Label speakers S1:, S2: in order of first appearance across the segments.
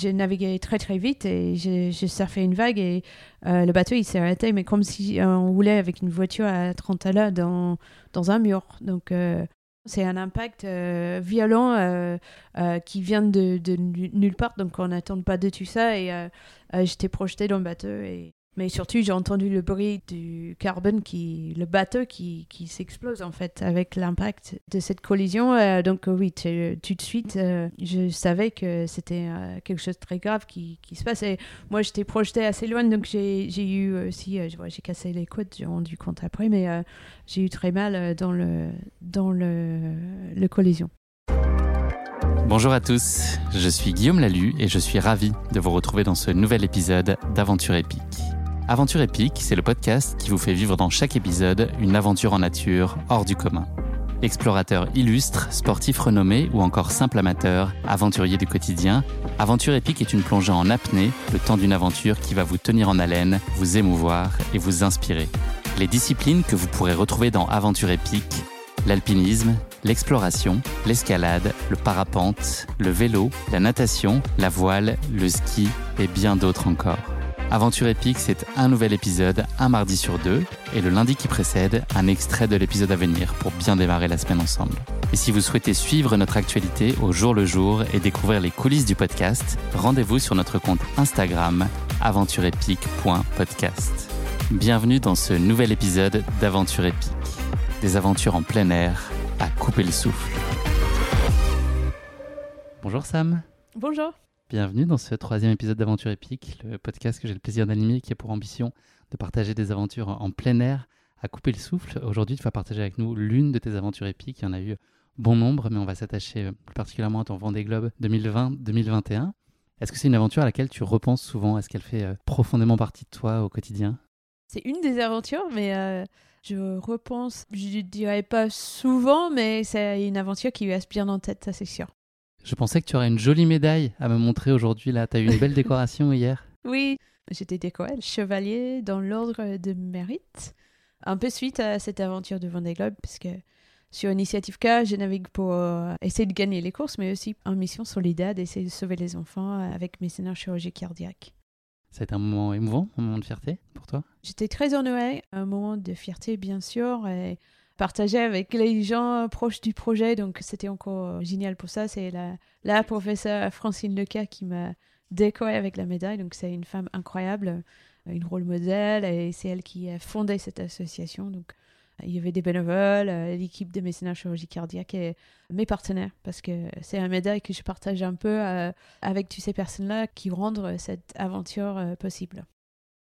S1: j'ai navigué très très vite et j'ai surfé une vague et euh, le bateau il s'est arrêté, mais comme si euh, on roulait avec une voiture à 30 à l'heure dans, dans un mur. Donc euh, c'est un impact violent qui vient de, de nu- nulle part, donc on n'attend pas de tout ça et j'étais projeté dans le bateau. Et... Mais surtout j'ai entendu le bruit du carbone, qui, le bateau qui, qui s'explose en fait avec l'impact de cette collision. Euh, donc oui, tout de suite euh, je savais que c'était euh, quelque chose de très grave qui, qui se passe. Et moi j'étais projeté assez loin, donc j'ai eu aussi, j'ai cassé les côtes, j'ai rendu compte après, mais j'ai eu très mal dans le, dans le collision.
S2: Bonjour à tous, je suis Guillaume Lalu et je suis ravi de vous retrouver dans ce nouvel épisode d'Aventure épique. Aventure épique, c'est le podcast qui vous fait vivre dans chaque épisode une aventure en nature hors du commun. Explorateur illustre, sportif renommé ou encore simple amateur, aventurier du quotidien, Aventure épique est une plongée en apnée, le temps d'une aventure qui va vous tenir en haleine, vous émouvoir et vous inspirer. Les disciplines que vous pourrez retrouver dans Aventure épique l'alpinisme, l'exploration, l'escalade, le parapente, le vélo, la natation, la voile, le ski et bien d'autres encore. Aventure épique, c'est un nouvel épisode, un mardi sur deux, et le lundi qui précède, un extrait de l'épisode à venir pour bien démarrer la semaine ensemble. Et si vous souhaitez suivre notre actualité au jour le jour et découvrir les coulisses du podcast, rendez-vous sur notre compte Instagram aventureepique.podcast. Bienvenue dans ce nouvel épisode d'Aventure épique des aventures en plein air à couper le souffle. Bonjour Sam,
S1: Bonjour.
S2: Bienvenue dans ce troisième épisode d'Aventure épique, le podcast que j'ai le plaisir d'animer qui a pour ambition de partager des aventures en plein air à couper le souffle. Aujourd'hui, tu vas partager avec nous l'une de tes aventures épiques. Il y en a eu bon nombre, mais on va s'attacher euh, plus particulièrement à ton Vendée Globe 2020-2021. Est-ce que c'est une aventure à laquelle tu repenses souvent? Est-ce qu'elle fait euh, profondément partie de toi au quotidien?
S1: C'est une des aventures, mais euh, je repense, je dirais pas souvent, mais c'est une aventure qui reste bien en tête, ça c'est sûr.
S2: Je pensais que tu aurais une jolie médaille à me montrer aujourd'hui. Là, tu as eu une belle décoration hier.
S1: Oui, j'étais décorée chevalier dans l'ordre de mérite, un peu suite à cette aventure de Vendée Globe, parce que sur Initiative K, je navigue pour euh, essayer de gagner les courses, mais aussi en mission solidaire d'essayer de sauver les enfants euh, avec mécénat chirurgie cardiaque.
S2: Ça a été un moment émouvant, un moment de fierté pour toi?
S1: J'étais très honorée, un moment de fierté bien sûr, et partagé avec les gens proches du projet, donc c'était encore génial pour ça. C'est la, la professeure Francine Leca qui m'a décorée avec la médaille, donc c'est une femme incroyable, une rôle modèle, et c'est elle qui a fondé cette association. Donc il y avait des bénévoles, euh, l'équipe de mécénat chirurgie cardiaque et mes partenaires, parce que c'est un médaille que je partage un peu euh, avec toutes ces personnes-là qui rendent cette aventure euh, possible.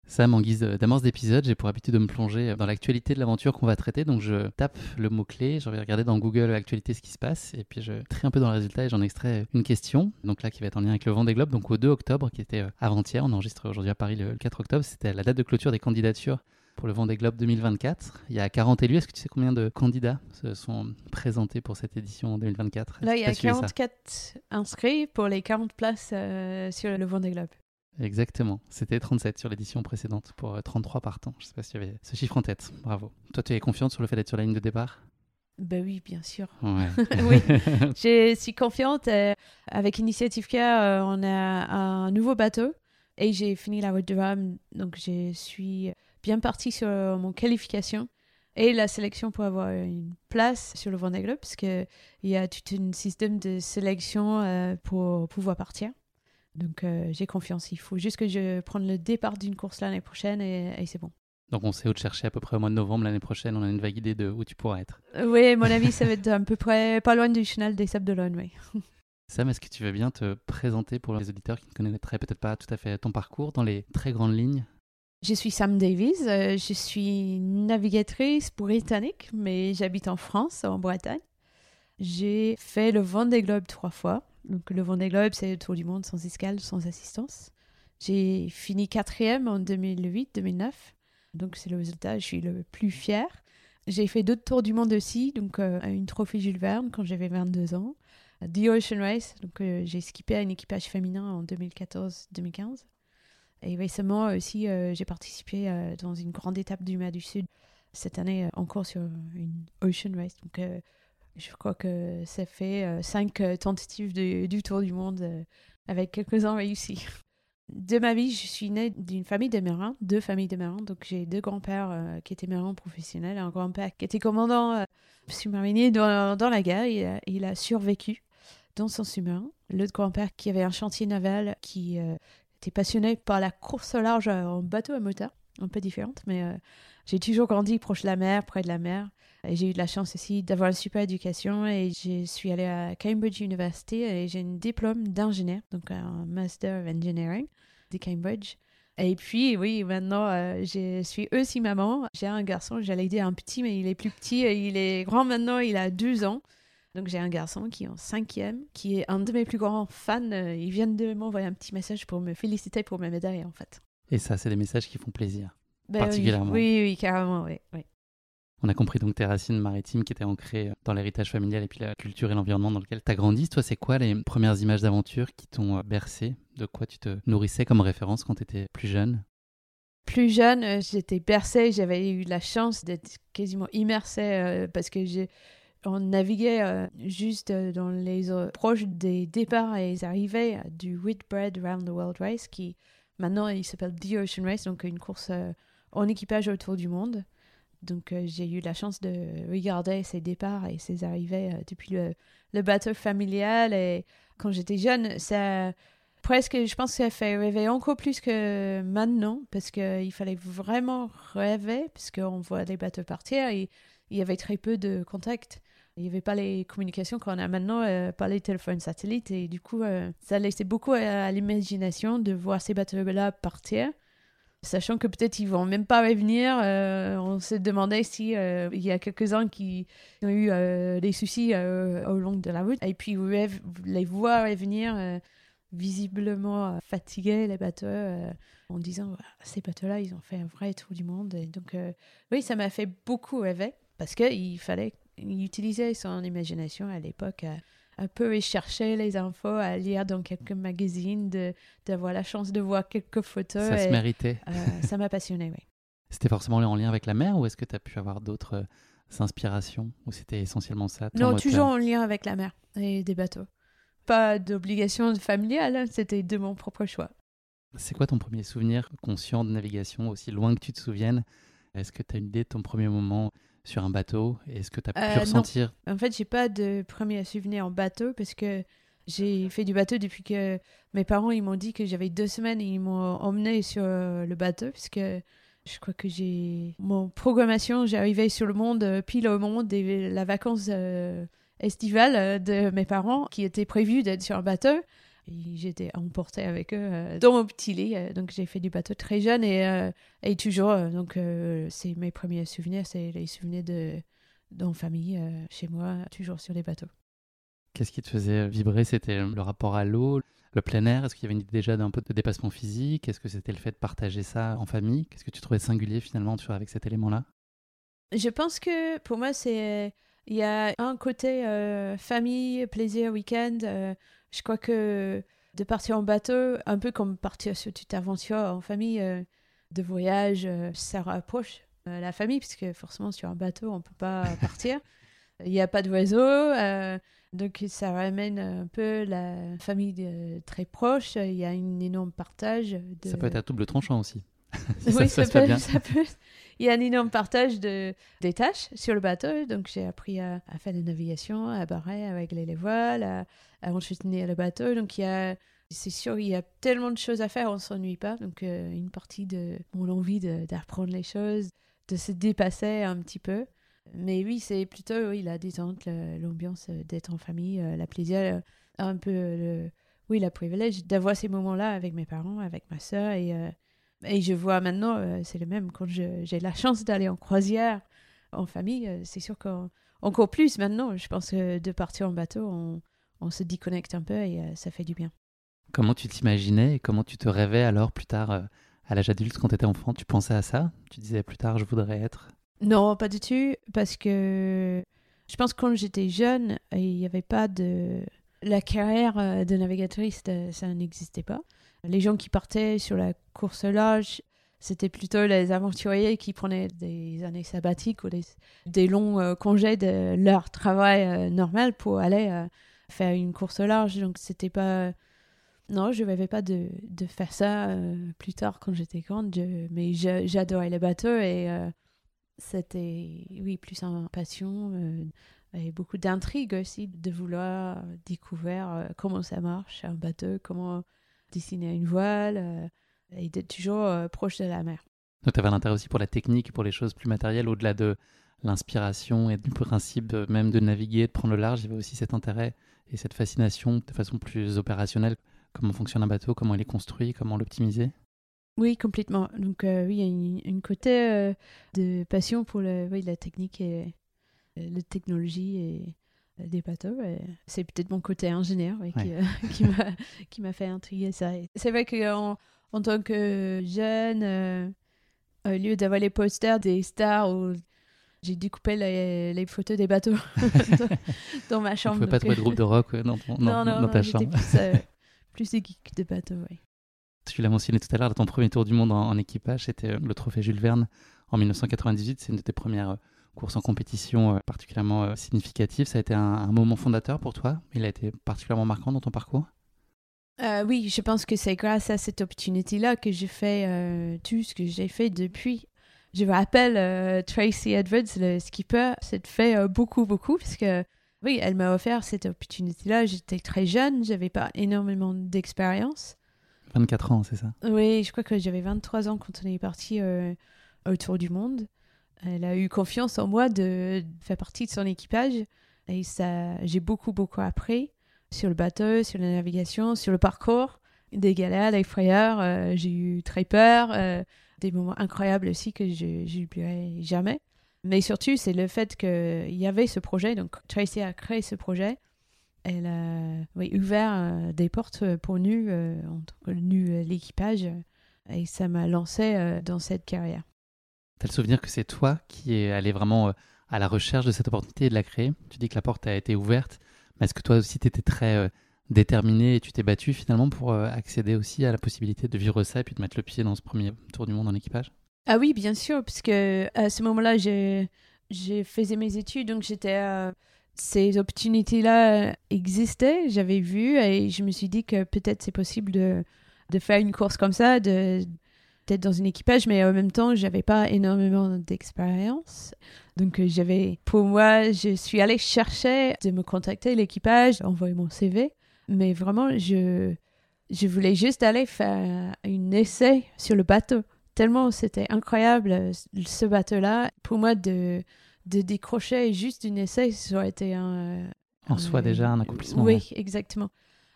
S2: Sam, en guise d'amorce d'épisode, j'ai pour habitude de me plonger dans l'actualité de l'aventure qu'on va traiter. Donc je tape le mot-clé, je vais regarder dans Google l'actualité ce qui se passe, et puis je trie un peu dans le résultat et j'en extrais une question. Donc là, qui va être en lien avec le Vendée Globe. Donc au 2 octobre, qui était euh, avant-hier, on enregistre aujourd'hui à Paris le 4 octobre, c'était la date de clôture des candidatures pour le Vendée Globe 2024. Il y a 40 élus. Est-ce que tu sais combien de candidats se sont présentés pour cette édition 2024
S1: Là, il y a
S2: t'as suivi ça
S1: 44 inscrits pour les 40 places euh, sur le Vendée Globe.
S2: Exactement. C'était 37 sur l'édition précédente pour euh, 33 partants. Je sais pas si tu avais ce chiffre en tête. Bravo. Toi, tu es confiante sur le fait d'être sur la ligne de départ?
S1: Ben oui, bien sûr.
S2: Ouais.
S1: Oui. Je suis confiante. euh, avec Initiative K, euh, on a un nouveau bateau et j'ai fini la route de Rome. Donc, je suis bien partie sur mon qualification et la sélection pour avoir une place sur le Vendée Globe parce qu'il y a tout un système de sélection euh, pour pouvoir partir. Donc, euh, j'ai confiance. Il faut juste que je prenne le départ d'une course l'année prochaine et, et c'est bon.
S2: Donc, on sait où te chercher à peu près au mois de novembre l'année prochaine. On a une vague idée de où tu pourras être.
S1: Euh, Oui, mon avis, ça va être à peu près pas loin du chenal des Sables d'Olonne, oui.
S2: Sam, est-ce que tu veux bien te présenter pour les auditeurs qui ne connaîtraient peut-être pas tout à fait ton parcours dans les très grandes lignes?
S1: Je suis Sam Davies, euh, je suis navigatrice britannique, mais j'habite en France, en Bretagne. J'ai fait le Vendée Globe trois fois. Donc le Vendée Globe, c'est le tour du monde sans escale, sans assistance. J'ai fini quatrième en 2008-2009. Donc c'est le résultat, je suis le plus fier. J'ai fait d'autres tours du monde aussi, donc euh, une trophée Jules Verne quand j'avais 22 ans. The Ocean Race, donc euh, j'ai skippé un équipage féminin en 2014-2015. Et récemment aussi, euh, j'ai participé euh, dans une grande étape du Mer du Sud cette année, encore sur une Ocean Race. Je crois que ça fait euh, cinq euh, tentatives du Tour du Monde euh, avec quelques-uns réussis. De ma vie, je suis née d'une famille de marins, deux familles de marins. Donc j'ai deux grands-pères qui étaient marins professionnels, un grand-père qui était commandant euh, sous-marinier dans, dans, la guerre. Il a survécu dans son sous-marin. L'autre grand-père qui avait un chantier naval qui était passionné par la course au large en bateau à moteur, un peu différente, mais j'ai toujours grandi proche de la mer, près de la mer. J'ai eu de la chance aussi d'avoir une super éducation et je suis allée à Cambridge University et j'ai un diplôme d'ingénieur, donc un Master of Engineering de Cambridge. Et puis, oui, maintenant, euh, je suis aussi maman. J'ai un garçon, j'allais dire un petit, mais il est plus petit. Il est grand maintenant, il a 12 ans. Donc j'ai un garçon qui est en cinquième, qui est un de mes plus grands fans. Il vient de m'envoyer un petit message pour me féliciter pour mes médailles en fait.
S2: Et ça, c'est des messages qui font plaisir. Ben particulièrement.
S1: Oui, oui, carrément, oui, oui.
S2: On a compris donc tes racines maritimes qui étaient ancrées dans l'héritage familial et puis la culture et l'environnement dans lequel tu as grandi. Toi, c'est quoi les premières images d'aventure qui t'ont euh, bercé? De quoi tu te nourrissais comme référence quand tu étais plus jeune?
S1: Plus jeune, euh, j'étais bercée, j'avais eu la chance d'être quasiment immersée parce que j'ai on naviguait euh, juste euh, dans les euh, proches des départs et des arrivées du Whitbread Round the World Race, qui maintenant il s'appelle The Ocean Race, donc une course en équipage autour du monde. Donc j'ai eu la chance de regarder ces départs et ces arrivées depuis le, bateau familial. Et quand j'étais jeune, ça presque, je pense que ça fait rêver encore plus que maintenant, parce qu'il fallait vraiment rêver, parce qu'on voit les bateaux partir et il y avait très peu de contact. Il n'y avait pas les communications qu'on a maintenant, euh, pas les téléphones satellites. Et du coup, euh, ça laissait beaucoup à, l'imagination de voir ces bateaux-là partir. Sachant que peut-être ils vont même pas revenir. Euh, on se demandait si il y a quelques-uns qui ont eu des soucis au long de la route. Et puis, les voir revenir visiblement fatigués, les bateaux, en disant ces bateaux-là, ils ont fait un vrai tour du monde. Donc, oui, ça m'a fait beaucoup rêver parce qu'il fallait il utilisait son imagination à l'époque un peu chercher les infos, à lire dans quelques magazines, d'avoir la chance de voir quelques photos.
S2: Ça se méritait.
S1: Euh, ça m'a passionné, oui.
S2: C'était forcément en lien avec la mer ou est-ce que tu as pu avoir d'autres euh, inspirations ou c'était essentiellement ça
S1: Non, toujours en lien avec la mer et des bateaux. Pas d'obligation familiale, hein, c'était de mon propre choix.
S2: C'est quoi ton premier souvenir conscient de navigation, aussi loin que tu te souviennes? Est-ce que tu as une idée de ton premier moment sur un bateau Est-ce que tu as pu euh, ressentir?
S1: En fait, j'ai pas de premier souvenir en bateau parce que j'ai fait du bateau depuis que mes parents ils m'ont dit que j'avais deux semaines et ils m'ont emmené sur le bateau puisque je crois que j'ai mon programmation j'arrivais sur le monde euh, pile au monde et la vacance euh, estivale de mes parents qui était prévue d'être sur un bateau j'étais emportée avec eux euh, dans mon petit lit. Euh, donc j'ai fait du bateau très jeune et, euh, et toujours. donc c'est mes premiers souvenirs, c'est les souvenirs de dans famille, chez moi, toujours sur les bateaux.
S2: Qu'est-ce qui te faisait vibrer? C'était le rapport à l'eau, le plein air? Est-ce qu'il y avait déjà un peu de dépassement physique? Est-ce que c'était le fait de partager ça en famille? Qu'est-ce que tu trouvais singulier finalement avec cet élément-là?
S1: Je pense que pour moi, c'est il y a un côté famille, plaisir, week-end. Je crois que de partir en bateau, un peu comme partir sur toute aventure en famille, euh, de voyage, euh, ça rapproche euh, la famille, puisque forcément sur un bateau, on ne peut pas partir. Il n'y a pas de réseau, donc ça ramène un peu la famille très proche. Il y a un énorme partage.
S2: Ça peut être à double tranchant aussi.
S1: oui, ça, peut, ça, peut, Il y a un énorme partage de, des tâches sur le bateau. Donc, j'ai appris à, faire la navigation, à barrer, à régler les voiles, à, à entretenir le bateau. Donc, il y a, c'est sûr, il y a tellement de choses à faire, on s'ennuie pas. Donc, euh, une partie de mon envie d'apprendre les choses, de se dépasser un petit peu. Mais oui, c'est plutôt oui, la détente, l'ambiance d'être en famille, euh, la plaisir, euh, un peu le, oui, la privilège d'avoir ces moments-là avec mes parents, avec ma soeur et et je vois maintenant, euh, c'est le même, quand j'ai la chance d'aller en croisière en famille, euh, c'est sûr qu'encore plus maintenant, je pense que de partir en bateau, on, on se déconnecte un peu et euh, ça fait du bien.
S2: Comment tu t'imaginais et comment tu te rêvais alors plus tard à l'âge adulte quand tu étais enfant? Tu pensais à ça? Tu disais plus tard, je voudrais être?
S1: Non, pas du tout, parce que je pense que quand j'étais jeune, il n'y avait pas de... La carrière de navigatrice, ça n'existait pas. Les gens qui partaient sur la course large, c'était plutôt les aventuriers qui prenaient des années sabbatiques ou des, longs euh, congés de leur travail euh, normal pour aller euh, faire une course large. Donc c'était pas Non, je rêvais pas de, de faire ça euh, plus tard quand j'étais grande, mais j'a- j'adorais les bateaux et euh, c'était, oui, plus une passion euh, et beaucoup d'intrigue aussi, de vouloir découvrir comment ça marche, un bateau, comment dessiner une voile et d'être toujours proche de la mer.
S2: Donc tu avais un intérêt aussi pour la technique, pour les choses plus matérielles, au-delà de l'inspiration et du principe même de naviguer, de prendre le large, il y avait aussi cet intérêt et cette fascination de façon plus opérationnelle. Comment fonctionne un bateau, comment il est construit, comment l'optimiser?
S1: Oui, complètement. Donc, euh, oui, il y a une, une côté euh, de passion pour le, oui, la technique et euh, la technologie et des bateaux. C'est peut-être mon côté ingénieur oui, qui, euh, qui m'a- fait intriguer ça. C'est vrai qu'en en tant que jeune, au lieu d'avoir les posters des stars où j'ai découpé les, les photos des bateaux dans, ma
S2: Tu ne
S1: chambre.
S2: pas trouver de groupe de rock dans, ton- dans-
S1: non, non,
S2: dans
S1: non,
S2: ta chambre.
S1: plus, euh, plus des geeks de bateaux, oui.
S2: Tu l'as mentionné tout à l'heure, ton premier tour du monde en, en équipage, c'était euh, le trophée Jules Verne en 1998. C'est une de tes premières euh, courses en compétition euh, particulièrement significative. Ça a été un, un moment fondateur pour toi. Il a été particulièrement marquant dans ton parcours?
S1: Euh, oui, je pense que c'est grâce à cette opportunité-là que j'ai fait euh, tout ce que j'ai fait depuis. Je me rappelle euh, Tracy Edwards, le skipper, s'est fait euh, beaucoup, beaucoup, parce que oui, elle m'a offert cette opportunité-là. J'étais très jeune, j'avais pas énormément d'expérience.
S2: 24 ans, c'est ça?
S1: Oui, je crois que j'avais 23 ans quand on est parti euh, autour du monde. Elle a eu confiance en moi de faire partie de son équipage et ça, j'ai beaucoup, beaucoup appris sur le bateau, sur la navigation, sur le parcours, des galères, des frayeurs. euh, j'ai eu très peur, euh, des moments incroyables aussi que je n'oublierai jamais. Mais surtout, c'est le fait qu'il y avait ce projet. Donc, Tracy a créé ce projet. Elle a ouvert euh, des portes pour nous, euh, en tant que nous, euh, l'équipage. Et ça m'a lancé dans cette carrière.
S2: T'as le souvenir que c'est toi qui es allé vraiment à la recherche de cette opportunité de la créer? Tu dis que la porte a été ouverte, mais est-ce que toi aussi tu étais très déterminé et tu t'es battu finalement pour euh, accéder aussi à la possibilité de vivre ça et puis de mettre le pied dans ce premier tour du monde en équipage?
S1: Ah oui, bien sûr, parce que à ce moment-là, j'ai faisais mes études, donc j'étais euh, ces opportunités-là existaient, j'avais vu et je me suis dit que peut-être c'est possible de de faire une course comme ça, de d'être dans un équipage, mais en même temps, j'avais pas énormément d'expérience. Donc, euh, j'avais, pour moi, je suis allée chercher de me contacter l'équipage, envoyer mon CV, mais vraiment, je, je voulais juste aller faire un essai sur le bateau. Tellement c'était incroyable, ce bateau-là. Pour moi, de, de décrocher juste un essai, ça aurait été un,
S2: En soi déjà un accomplissement.
S1: Oui,
S2: ouais.
S1: exactement.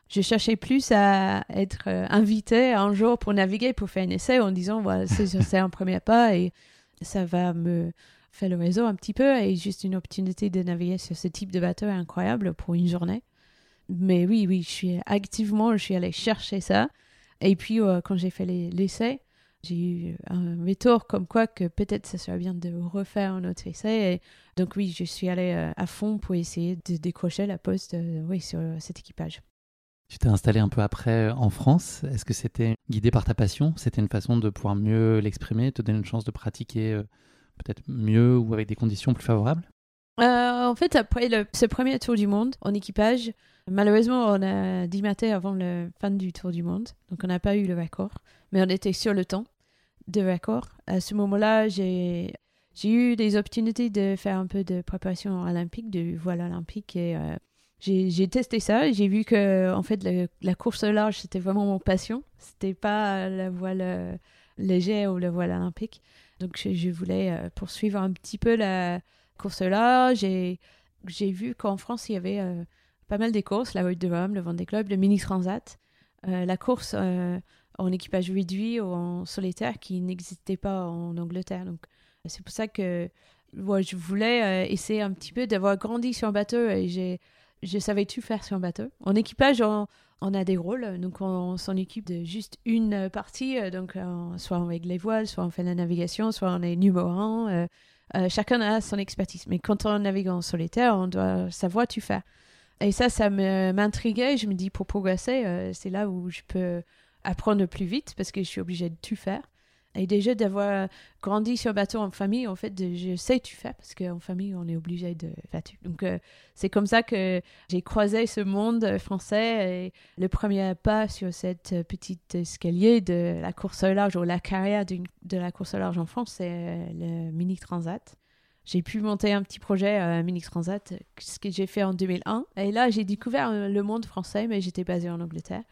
S1: Je cherchais plus à être euh, invité un jour pour naviguer, pour faire un essai en disant voilà, c'est c'est un premier pas et ça va me faire le réseau un petit peu et juste une opportunité de naviguer sur ce type de bateau est incroyable pour une journée. Mais oui, oui, je suis activement, je suis allée chercher ça. Et puis, euh, quand j'ai fait les- l'essai, j'ai eu un retour comme quoi que peut-être ça serait bien de refaire un autre essai. Donc oui, je suis allée euh, à fond pour essayer de décrocher la poste euh, oui, sur cet équipage.
S2: Tu t'es installé un peu après en France. Est-ce que c'était guidé par ta passion? C'était une façon de pouvoir mieux l'exprimer, te donner une chance de pratiquer peut-être mieux ou avec des conditions plus favorables?
S1: Euh, en fait, après ce premier tour du monde en équipage, malheureusement, on a dimaté avant le fin du tour du monde, donc on n'a pas eu le record, mais on était sur le temps de record. À ce moment-là, j'ai eu des opportunités de faire un peu de préparation olympique, de voile olympique, et euh, j'ai testé ça. et J'ai vu que en fait la course au large c'était vraiment mon passion. C'était pas la voile euh, légère ou la voile olympique. Donc je, voulais poursuivre un petit peu la course au large. J'ai vu qu'en France il y avait euh, pas mal des courses, la Route de Rome, le Vendée Globe, le Mini Transat, euh, la course euh, en équipage réduit ou en solitaire qui n'existait pas en Angleterre. Donc c'est pour ça que ouais, je voulais essayer un petit peu d'avoir grandi sur un bateau et je savais tout faire sur un bateau. En équipage, on, on a des rôles, donc on, s'en occupe de juste une partie, donc soit on règle les voiles, soit on fait la navigation, soit on est numéro un. Euh, chacun a son expertise. Mais quand on navigue en solitaire, on doit savoir tout faire. Et ça, ça m'intriguait. Je me dis, pour progresser, euh, c'est là où je peux apprendre plus vite parce que je suis obligée de tout faire. Et déjà d'avoir grandi sur bateau en famille, en fait, je sais tu fais parce qu'en famille, on est obligé de faire Donc, euh, c'est comme ça que j'ai croisé ce monde français. Et le premier pas sur cette petite escalier de la course au large ou la carrière de la course au large en France, c'est le mini transat j'ai pu monter un petit projet euh, Mini Transat, ce que j'ai fait en 2001. Et là, j'ai découvert euh, le monde français, mais j'étais basée en Angleterre.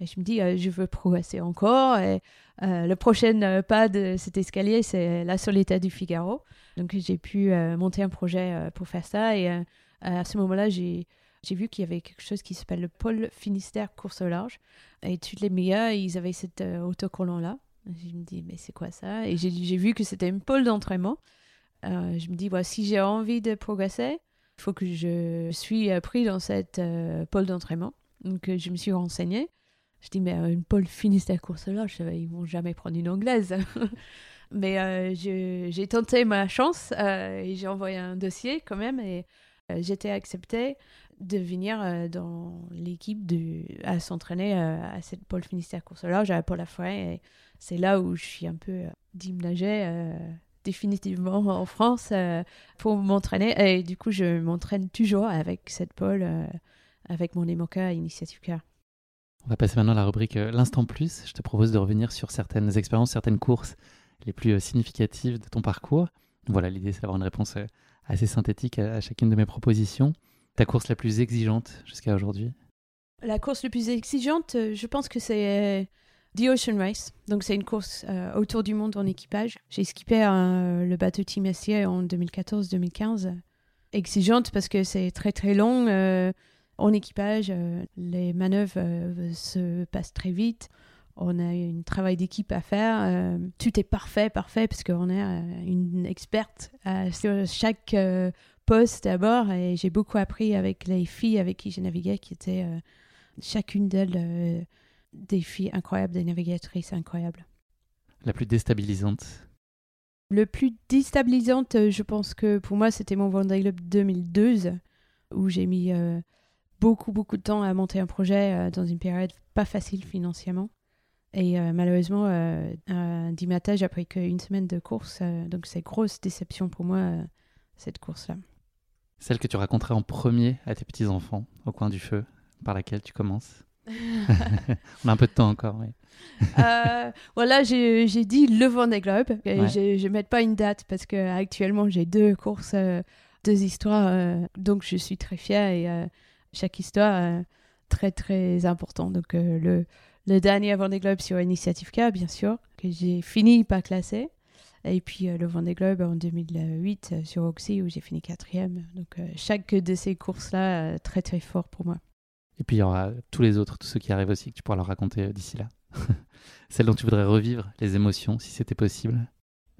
S1: Et je me dis, euh, je veux progresser encore. Et le prochain pas de cet escalier, c'est la Solitaire du Figaro. Donc, j'ai pu monter un projet pour faire ça. Et à ce moment-là, j'ai vu qu'il y avait quelque chose qui s'appelle le pôle Finistère course au large. Et tous les meilleurs, ils avaient cet autocollant-là. Je me dis, mais c'est quoi ça? Et j'ai vu que c'était une pôle d'entraînement. Euh, je me dis, voilà, si j'ai envie de progresser, il faut que je suis pris dans cette euh, pôle d'entraînement. Donc, euh, je me suis renseignée. Je dis, mais une pôle Finistère course là, je ils vont jamais prendre une anglaise. mais j'ai tenté ma chance et j'ai envoyé un dossier quand même et j'étais acceptée de venir dans l'équipe à s'entraîner à cette pôle Finistère course large à Paul Forêt. C'est là où je suis un peu déménagée définitivement en France euh, pour m'entraîner. Et du coup, je m'entraîne toujours avec cette pôle, euh, avec mon EMOCA Initiative Car.
S2: On va passer maintenant à la rubrique euh, L'instant plus. Je te propose de revenir sur certaines expériences, certaines courses les plus significatives de ton parcours. Voilà, l'idée c'est d'avoir une réponse assez synthétique à, chacune de mes propositions. Ta course la plus exigeante jusqu'à aujourd'hui?
S1: La course la plus exigeante, je pense que c'est The Ocean Race. Donc, c'est une course euh, autour du monde en équipage. J'ai skippé euh, le bateau Team SCA en 2014-2015. Exigeante parce que c'est très très long euh, en équipage. les manœuvres se passent très vite. On a un travail d'équipe à faire. tout est parfait, parfait, parce qu'on est une experte sur chaque poste à bord. Et j'ai beaucoup appris avec les filles avec qui j'ai navigué, qui étaient chacune d'elles des filles incroyables, des navigatrices incroyables.
S2: La plus déstabilisante
S1: Le plus déstabilisante, euh, je pense que pour moi, c'était mon Vendée Globe 2012, où j'ai mis euh, beaucoup, beaucoup de temps à monter un projet euh, dans une période pas facile financièrement. Et malheureusement, un dimanche après qu'une semaine de course. donc, c'est grosse déception pour moi, cette course-là.
S2: Celle que tu raconterais en premier à tes petits-enfants, au coin du feu, par laquelle tu commences On a un peu de temps encore, oui.
S1: Euh, voilà, j'ai dit le Vendée Globe. Et je ne mets pas une date parce que actuellement j'ai deux courses, euh, deux histoires. Euh, donc je suis très fière et chaque histoire très très importante. Donc le, le dernier Vendée Globe sur Initiative K, bien sûr, que j'ai fini par classer. Et puis le Vendée Globe en 2008 sur Oxy où j'ai fini quatrième. Donc chaque de ces courses-là, très très fort pour moi.
S2: Et puis il y aura tous les autres, tous ceux qui arrivent aussi, que tu pourras leur raconter euh, d'ici là. Celles dont tu voudrais revivre les émotions, si c'était possible.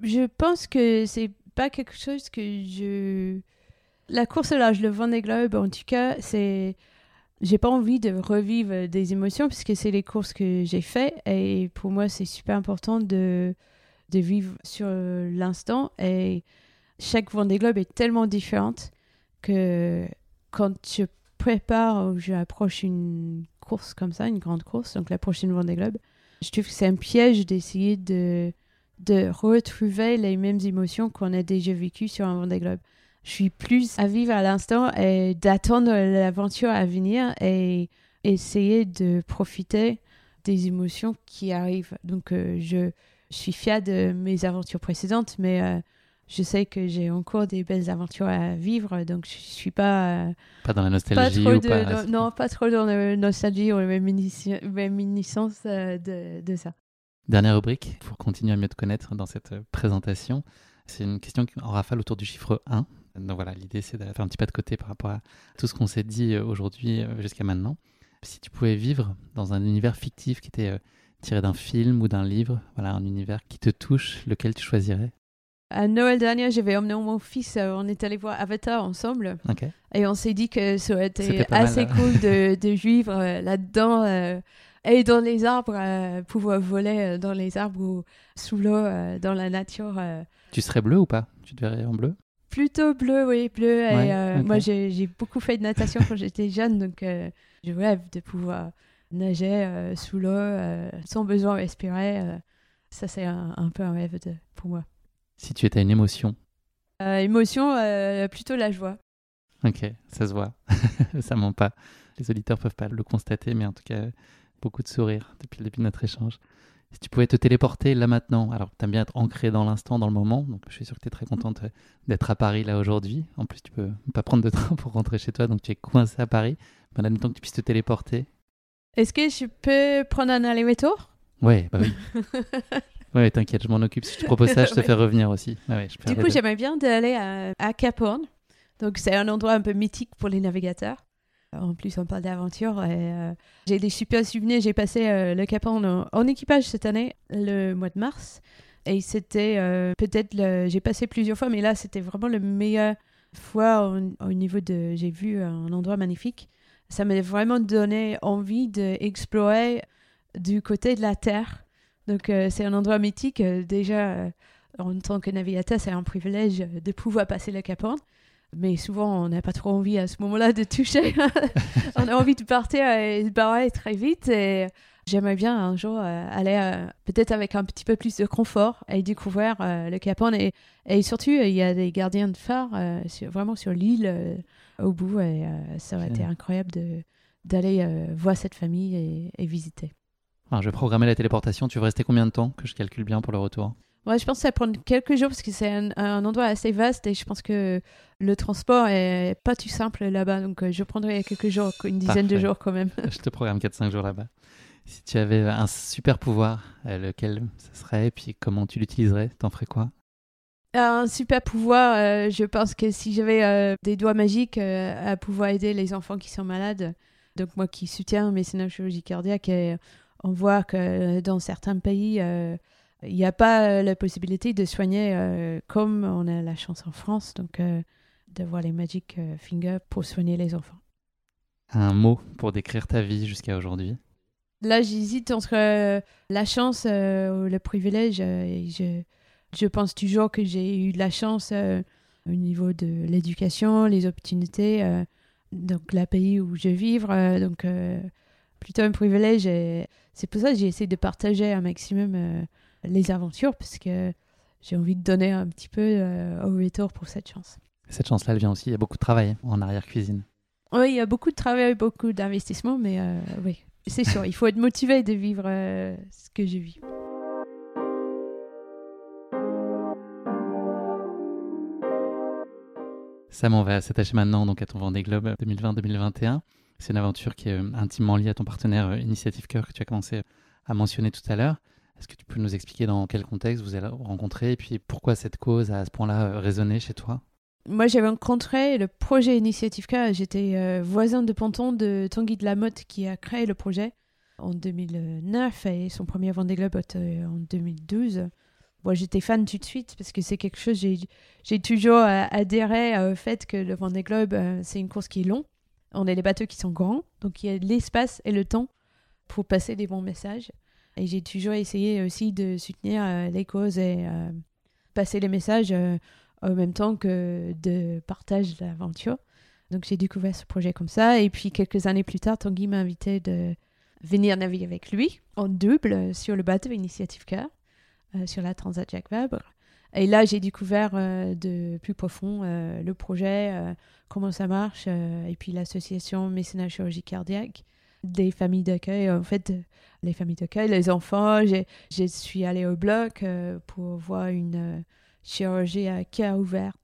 S1: Je pense que c'est pas quelque chose que je. La course au large, le Vendée Globe, en tout cas, c'est. J'ai pas envie de revivre des émotions puisque c'est les courses que j'ai faites et pour moi c'est super important de, de vivre sur l'instant et chaque Vendée Globe est tellement différente que quand je prépare ou j'approche une course comme ça, une grande course, donc la prochaine Vendée Globe, je trouve que c'est un piège d'essayer de, retrouver les mêmes émotions qu'on a déjà vécues sur un Vendée Globe. Je suis plus à vivre à l'instant et d'attendre l'aventure à venir et essayer de profiter des émotions qui arrivent. Donc, euh, je, suis fière de mes aventures précédentes, mais euh, je sais que j'ai encore des belles aventures à vivre, donc je suis pas.
S2: Euh, pas dans la nostalgie ou pas...
S1: Non, pas trop dans la nostalgie ou la réminiscence euh, de, de, ça.
S2: Dernière rubrique, pour continuer à mieux te connaître dans cette euh, présentation, c'est une question en rafale autour du chiffre 1. Donc voilà, l'idée c'est de faire un petit pas de côté par rapport à tout ce qu'on s'est dit aujourd'hui jusqu'à maintenant. Si tu pouvais vivre dans un univers fictif qui était tiré d'un film ou d'un livre, voilà, un univers qui te touche, lequel tu choisirais?
S1: À Noël dernier, j'avais emmené mon fils, euh, on est allé voir Avatar ensemble. Et on s'est dit que ça aurait été assez cool de, de vivre euh, là-dedans euh, et dans les arbres, pouvoir voler dans les arbres ou sous l'eau, dans la nature.
S2: Tu serais bleu ou pas? Tu te verrais en bleu?
S1: Plutôt bleu, oui, bleu. et moi, j'ai beaucoup fait de natation quand j'étais jeune, donc je rêve de pouvoir nager sous l'eau sans besoin de respirer Ça, c'est un, un peu un rêve de, pour moi.
S2: Si tu étais une émotion
S1: Euh, émotion, euh, plutôt la joie.
S2: Ok, ça se voit. ça ment pas. Les auditeurs peuvent pas le constater, mais en tout cas, beaucoup de sourires depuis le début de notre échange. Si tu pouvais te téléporter là maintenant, alors tu aimes bien être ancré dans l'instant, dans le moment, donc je suis sûr que tu es très contente euh, d'être à Paris là aujourd'hui. En plus, tu peux pas prendre de train pour rentrer chez toi, donc tu es coincé à Paris. Mais en admettant que tu puisses te téléporter.
S1: Est-ce que je peux prendre un aller-retour?
S2: Ouais, bah oui. ouais, t'inquiète, je m'en occupe. Si je te propose ça, je te fais revenir aussi. Ouais, ouais, je peux
S1: Du coup, j'aimerais bien d'aller à, à Cap Horn. Donc, c'est un endroit un peu mythique pour les navigateurs. En plus, on parle d'aventure. euh, j'ai des super souvenirs. J'ai passé euh, le Cap Horn en, en équipage cette année, le mois de mars. Et c'était euh, peut-être. le- J'ai passé plusieurs fois, mais là, c'était vraiment le meilleur fois au, au niveau de. J'ai vu un endroit magnifique. Ça m'a vraiment donné envie d'explorer du côté de la Terre. Donc, euh, c'est un endroit mythique. Euh, déjà. euh, en tant que navigateur, c'est un privilège de pouvoir passer le Cap Horn. Mais souvent, on n'a pas trop envie à ce moment-là de toucher. on a envie de partir et de barrer très vite. Et j'aimerais bien un jour euh, aller euh, peut-être avec un petit peu plus de confort et découvrir euh, le Cap Horn. Et, et surtout, il y a des gardiens de phare sur- vraiment sur l'île au bout. Et ça aurait été incroyable d'aller voir cette famille et, et visiter.
S2: Je vais programmer la téléportation. Tu veux rester combien de temps que je calcule bien pour le retour?
S1: Ouais, je pense que ça prend quelques jours parce que c'est un, un endroit assez vaste et je pense que le transport est pas tout simple là-bas. Donc euh, je prendrai quelques jours, une dizaine de jours quand même.
S2: Je te programme 4-5 jours là-bas. Si tu avais un super pouvoir, euh, lequel ce serait et puis comment tu l'utiliserais? T'en ferais quoi?
S1: Un super pouvoir, euh, je pense que si j'avais euh, des doigts magiques euh, à pouvoir aider les enfants qui sont malades, donc moi qui soutiens mes mécénat chirurgie cardiaque, et on voit que dans certains pays, euh, il n'y a pas euh, la possibilité de soigner euh, comme on a la chance en France, donc euh, d'avoir les Magic euh, Fingers pour soigner les enfants.
S2: Un mot pour décrire ta vie jusqu'à aujourd'hui?
S1: Là, j'hésite entre euh, la chance euh, ou le privilège. euh, et je, je pense toujours que j'ai eu de la chance euh, au niveau de l'éducation, les opportunités, euh, donc le pays où je vis. euh, donc, euh, plutôt un privilège. Et c'est pour ça que j'ai essayé de partager un maximum euh, les aventures, parce que j'ai envie de donner un petit peu euh, au retour pour cette chance.
S2: Cette chance-là, elle vient aussi. Il y a beaucoup de travail en arrière-cuisine.
S1: Oui, il y a beaucoup de travail, beaucoup d'investissement, mais euh, oui, c'est sûr, il faut être motivé de vivre euh, ce que je vis.
S2: Sam, on va s'attacher maintenant donc à ton Vendée Globe 2020-2021. C'est une aventure qui est euh, intimement liée à ton partenaire euh, Initiative Cœur que tu as commencé à mentionner tout à l'heure. Est-ce que tu peux nous expliquer dans quel contexte vous allez rencontrer et puis pourquoi cette cause a à ce point-là euh, résonné chez toi?
S1: Moi, j'avais rencontré le projet Initiative K. J'étais voisin de ponton de Tanguy de la Motte qui a créé le projet en 2009 et son premier Vendée Globe en 2012. Moi, j'étais fan tout de suite parce que c'est quelque chose, j'ai, toujours adhéré au fait que le Vendée Globe, c'est une course qui est longue. On a les bateaux qui sont grands, donc il y a l'espace et le temps pour passer des bons messages. Et j'ai toujours essayé aussi de soutenir euh, les causes et euh, passer les messages euh, en même temps que de partage de l'aventure. Donc j'ai découvert ce projet comme ça. Et puis quelques années plus tard, Tanguy m'a invité de venir naviguer avec lui en double sur le bateau Initiative Cœur, sur la Transat Jacques Vabre. Et là, j'ai découvert euh, de plus profond euh, le projet, euh, comment ça marche, et puis l'association Mécénat Chirurgie Cardiaque, des familles d'accueil. En fait, les familles d'accueil, les enfants. Je suis allée au bloc pour voir une chirurgie à cœur ouvert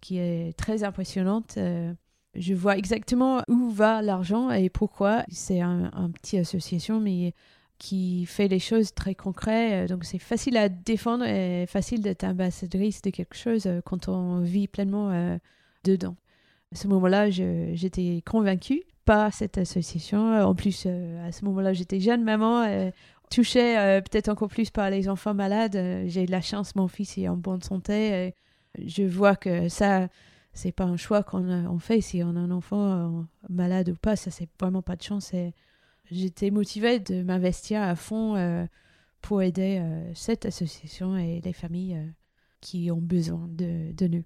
S1: qui est très impressionnante. Je vois exactement où va l'argent et pourquoi. C'est un, un petit association, mais qui fait les choses très concrètes. Donc c'est facile à défendre et facile d'être ambassadrice de quelque chose euh, quand on vit pleinement euh, dedans. À ce moment-là, j'étais convaincue par cette association. En plus, euh, à ce moment-là, j'étais jeune maman, euh, touchée euh, peut-être encore plus par les enfants malades. Euh, J'ai de la chance, mon fils est en bonne santé. je vois que ça, c'est pas un choix qu'on fait si on a un enfant euh, malade ou pas. Ça, c'est vraiment pas de chance. J'étais motivée de m'investir à fond euh, pour aider euh, cette association et les familles euh, qui ont besoin de, de nous.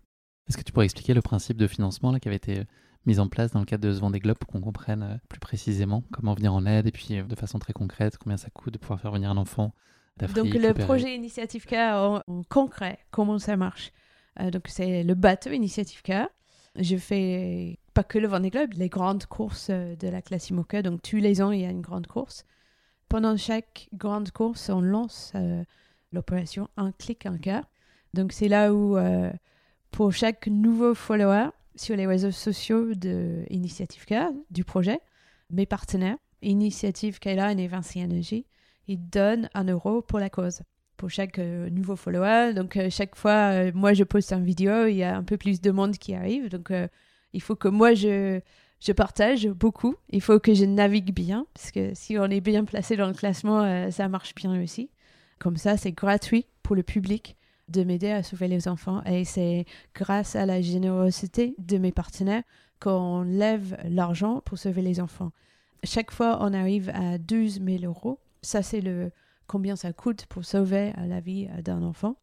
S2: Est-ce que tu pourrais expliquer le principe de financement là, qui avait été mis en place dans le cadre de ce Vendée Globe pour qu'on comprenne plus précisément comment venir en aide et puis de façon très concrète combien ça coûte de pouvoir faire venir un enfant
S1: Donc le projet Initiative K en, concret, comment ça marche? Donc c'est le bateau Initiative K. Je fais pas que le Vendée Globe, les grandes courses de la classe IMOCA. Donc tous les ans, il y a une grande course. Pendant chaque grande course, on lance l'opération Un clic, un cœur. Donc c'est là où, pour chaque nouveau follower sur les réseaux sociaux de Initiative K, du projet, mes partenaires, Initiative Kayla et Vinci Energy, ils donnent un euro pour la cause, chaque euh, nouveau follower. Donc, euh, chaque fois, euh, moi, je poste une vidéo, il y a un peu plus de monde qui arrive. Donc, il faut que moi, je, je partage beaucoup. Il faut que je navigue bien, parce que si on est bien placé dans le classement, ça marche bien aussi. Comme ça, c'est gratuit pour le public de m'aider à sauver les enfants. Et c'est grâce à la générosité de mes partenaires qu'on lève l'argent pour sauver les enfants. Chaque fois, on arrive à 12 000 euros. Ça, c'est le combien ça coûte pour sauver la vie d'un enfant.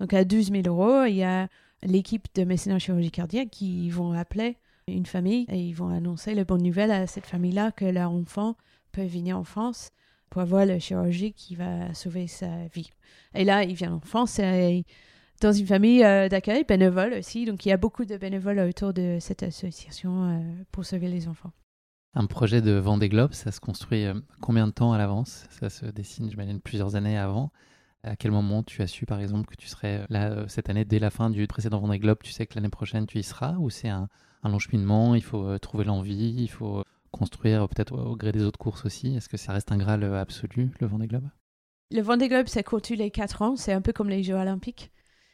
S1: Donc, à 12 000 euros, il y a l'équipe de médecins chirurgie cardiaque qui vont appeler une famille et ils vont annoncer la bonne nouvelle à cette famille-là que leur enfant peut venir en France pour avoir la chirurgie qui va sauver sa vie. Et là, il vient en France et dans une famille euh, d'accueil bénévole aussi. Donc, il y a beaucoup de bénévoles autour de cette association euh, pour sauver les enfants.
S2: Un projet de Vendée Globe, ça se construit euh, combien de temps à l'avance? Ça se dessine, j'imagine, plusieurs années avant. À quel moment tu as su, par exemple, que tu serais là euh, cette année, dès la fin du précédent Vendée Globe, tu sais que l'année prochaine tu y seras? Ou c'est un, long cheminement Il faut euh, trouver l'envie, il faut construire peut-être au gré des autres courses aussi? Est-ce que ça reste un Graal absolu, le Vendée Globe?
S1: Le Vendée Globe, ça court tous les 4 ans. C'est un peu comme les Jeux Olympiques.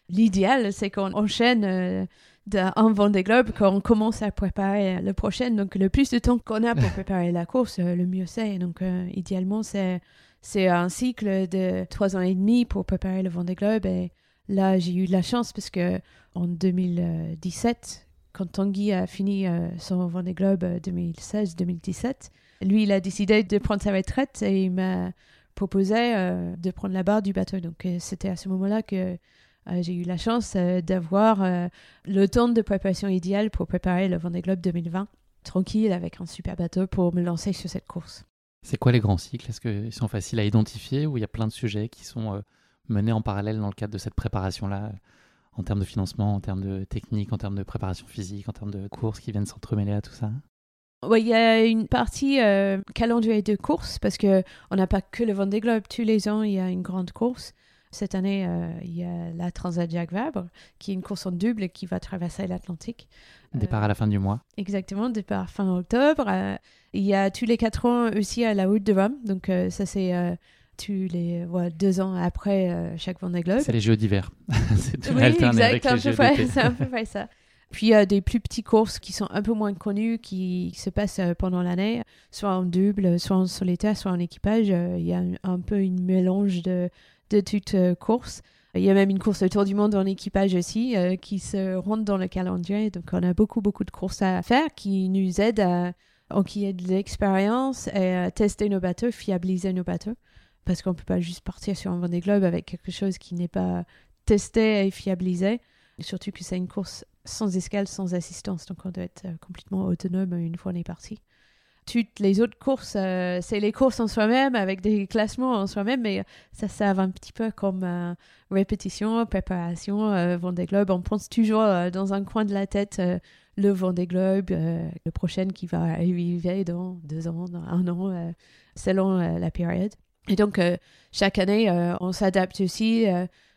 S1: L'idéal, c'est qu'on enchaîne d'un Vendée Globe quand on commence à préparer le prochain. Donc, le plus de temps qu'on a pour préparer la course, euh, le mieux c'est. Donc, euh, idéalement, c'est, c'est un cycle de trois ans et demi pour préparer le Vendée Globe. Et là, j'ai eu de la chance parce que en 2017, quand Tanguy a fini euh, son Vendée Globe 2016-2017, lui, il a décidé de prendre sa retraite et il m'a proposé de prendre la barre du bateau. Donc, c'était à ce moment-là que j'ai eu la chance euh, d'avoir euh, le temps de préparation idéal pour préparer le Vendée Globe 2020, tranquille, avec un super bateau pour me lancer sur cette course.
S2: C'est quoi les grands cycles? Est-ce qu'ils sont faciles à identifier ou il y a plein de sujets qui sont menés en parallèle dans le cadre de cette préparation-là en termes de financement, en termes de technique, en termes de préparation physique, en termes de courses qui viennent s'entremêler à tout ça?
S1: Oui, il y a une partie calendrier de course parce que on n'a pas que le Vendée Globe. Tous les ans, il y a une grande course. Cette année, euh, il y a la Transat Jacques Vabre, qui est une course en double qui va traverser l'Atlantique.
S2: Départ à la fin du mois.
S1: Exactement, départ fin octobre. Euh, il y a tous les quatre ans aussi à la route de Rome. Donc euh, ça, c'est tous les deux ans après chaque Vendée Globe.
S2: C'est les Jeux d'hiver.
S1: c'est oui, exact, c'est un peu près ça. Puis il y a des plus petites courses qui sont un peu moins connues, qui se passent pendant l'année, soit en double, soit en solitaire, soit en équipage. Il y a un, peu une mélange de, de toute euh, course. Il y a même une course autour du monde en équipage aussi euh, qui se rentre dans le calendrier. Donc on a beaucoup, beaucoup de courses à faire qui nous aident à enquiller de l'expérience et à tester nos bateaux, fiabiliser nos bateaux. Parce qu'on ne peut pas juste partir sur un Vendée Globe avec quelque chose qui n'est pas testé et fiabilisé. surtout que c'est une course sans escale, sans assistance. Donc on doit être euh, complètement autonome une fois on est parti toutes les autres courses, euh, c'est les courses en soi-même avec des classements en soi-même, mais ça sert un petit peu comme euh, répétition, préparation, euh, Vendée Globe. On pense toujours dans un coin de la tête le Vendée Globe, le prochain qui va arriver dans deux ans, dans un an, selon la période. Et donc, chaque année, on s'adapte aussi.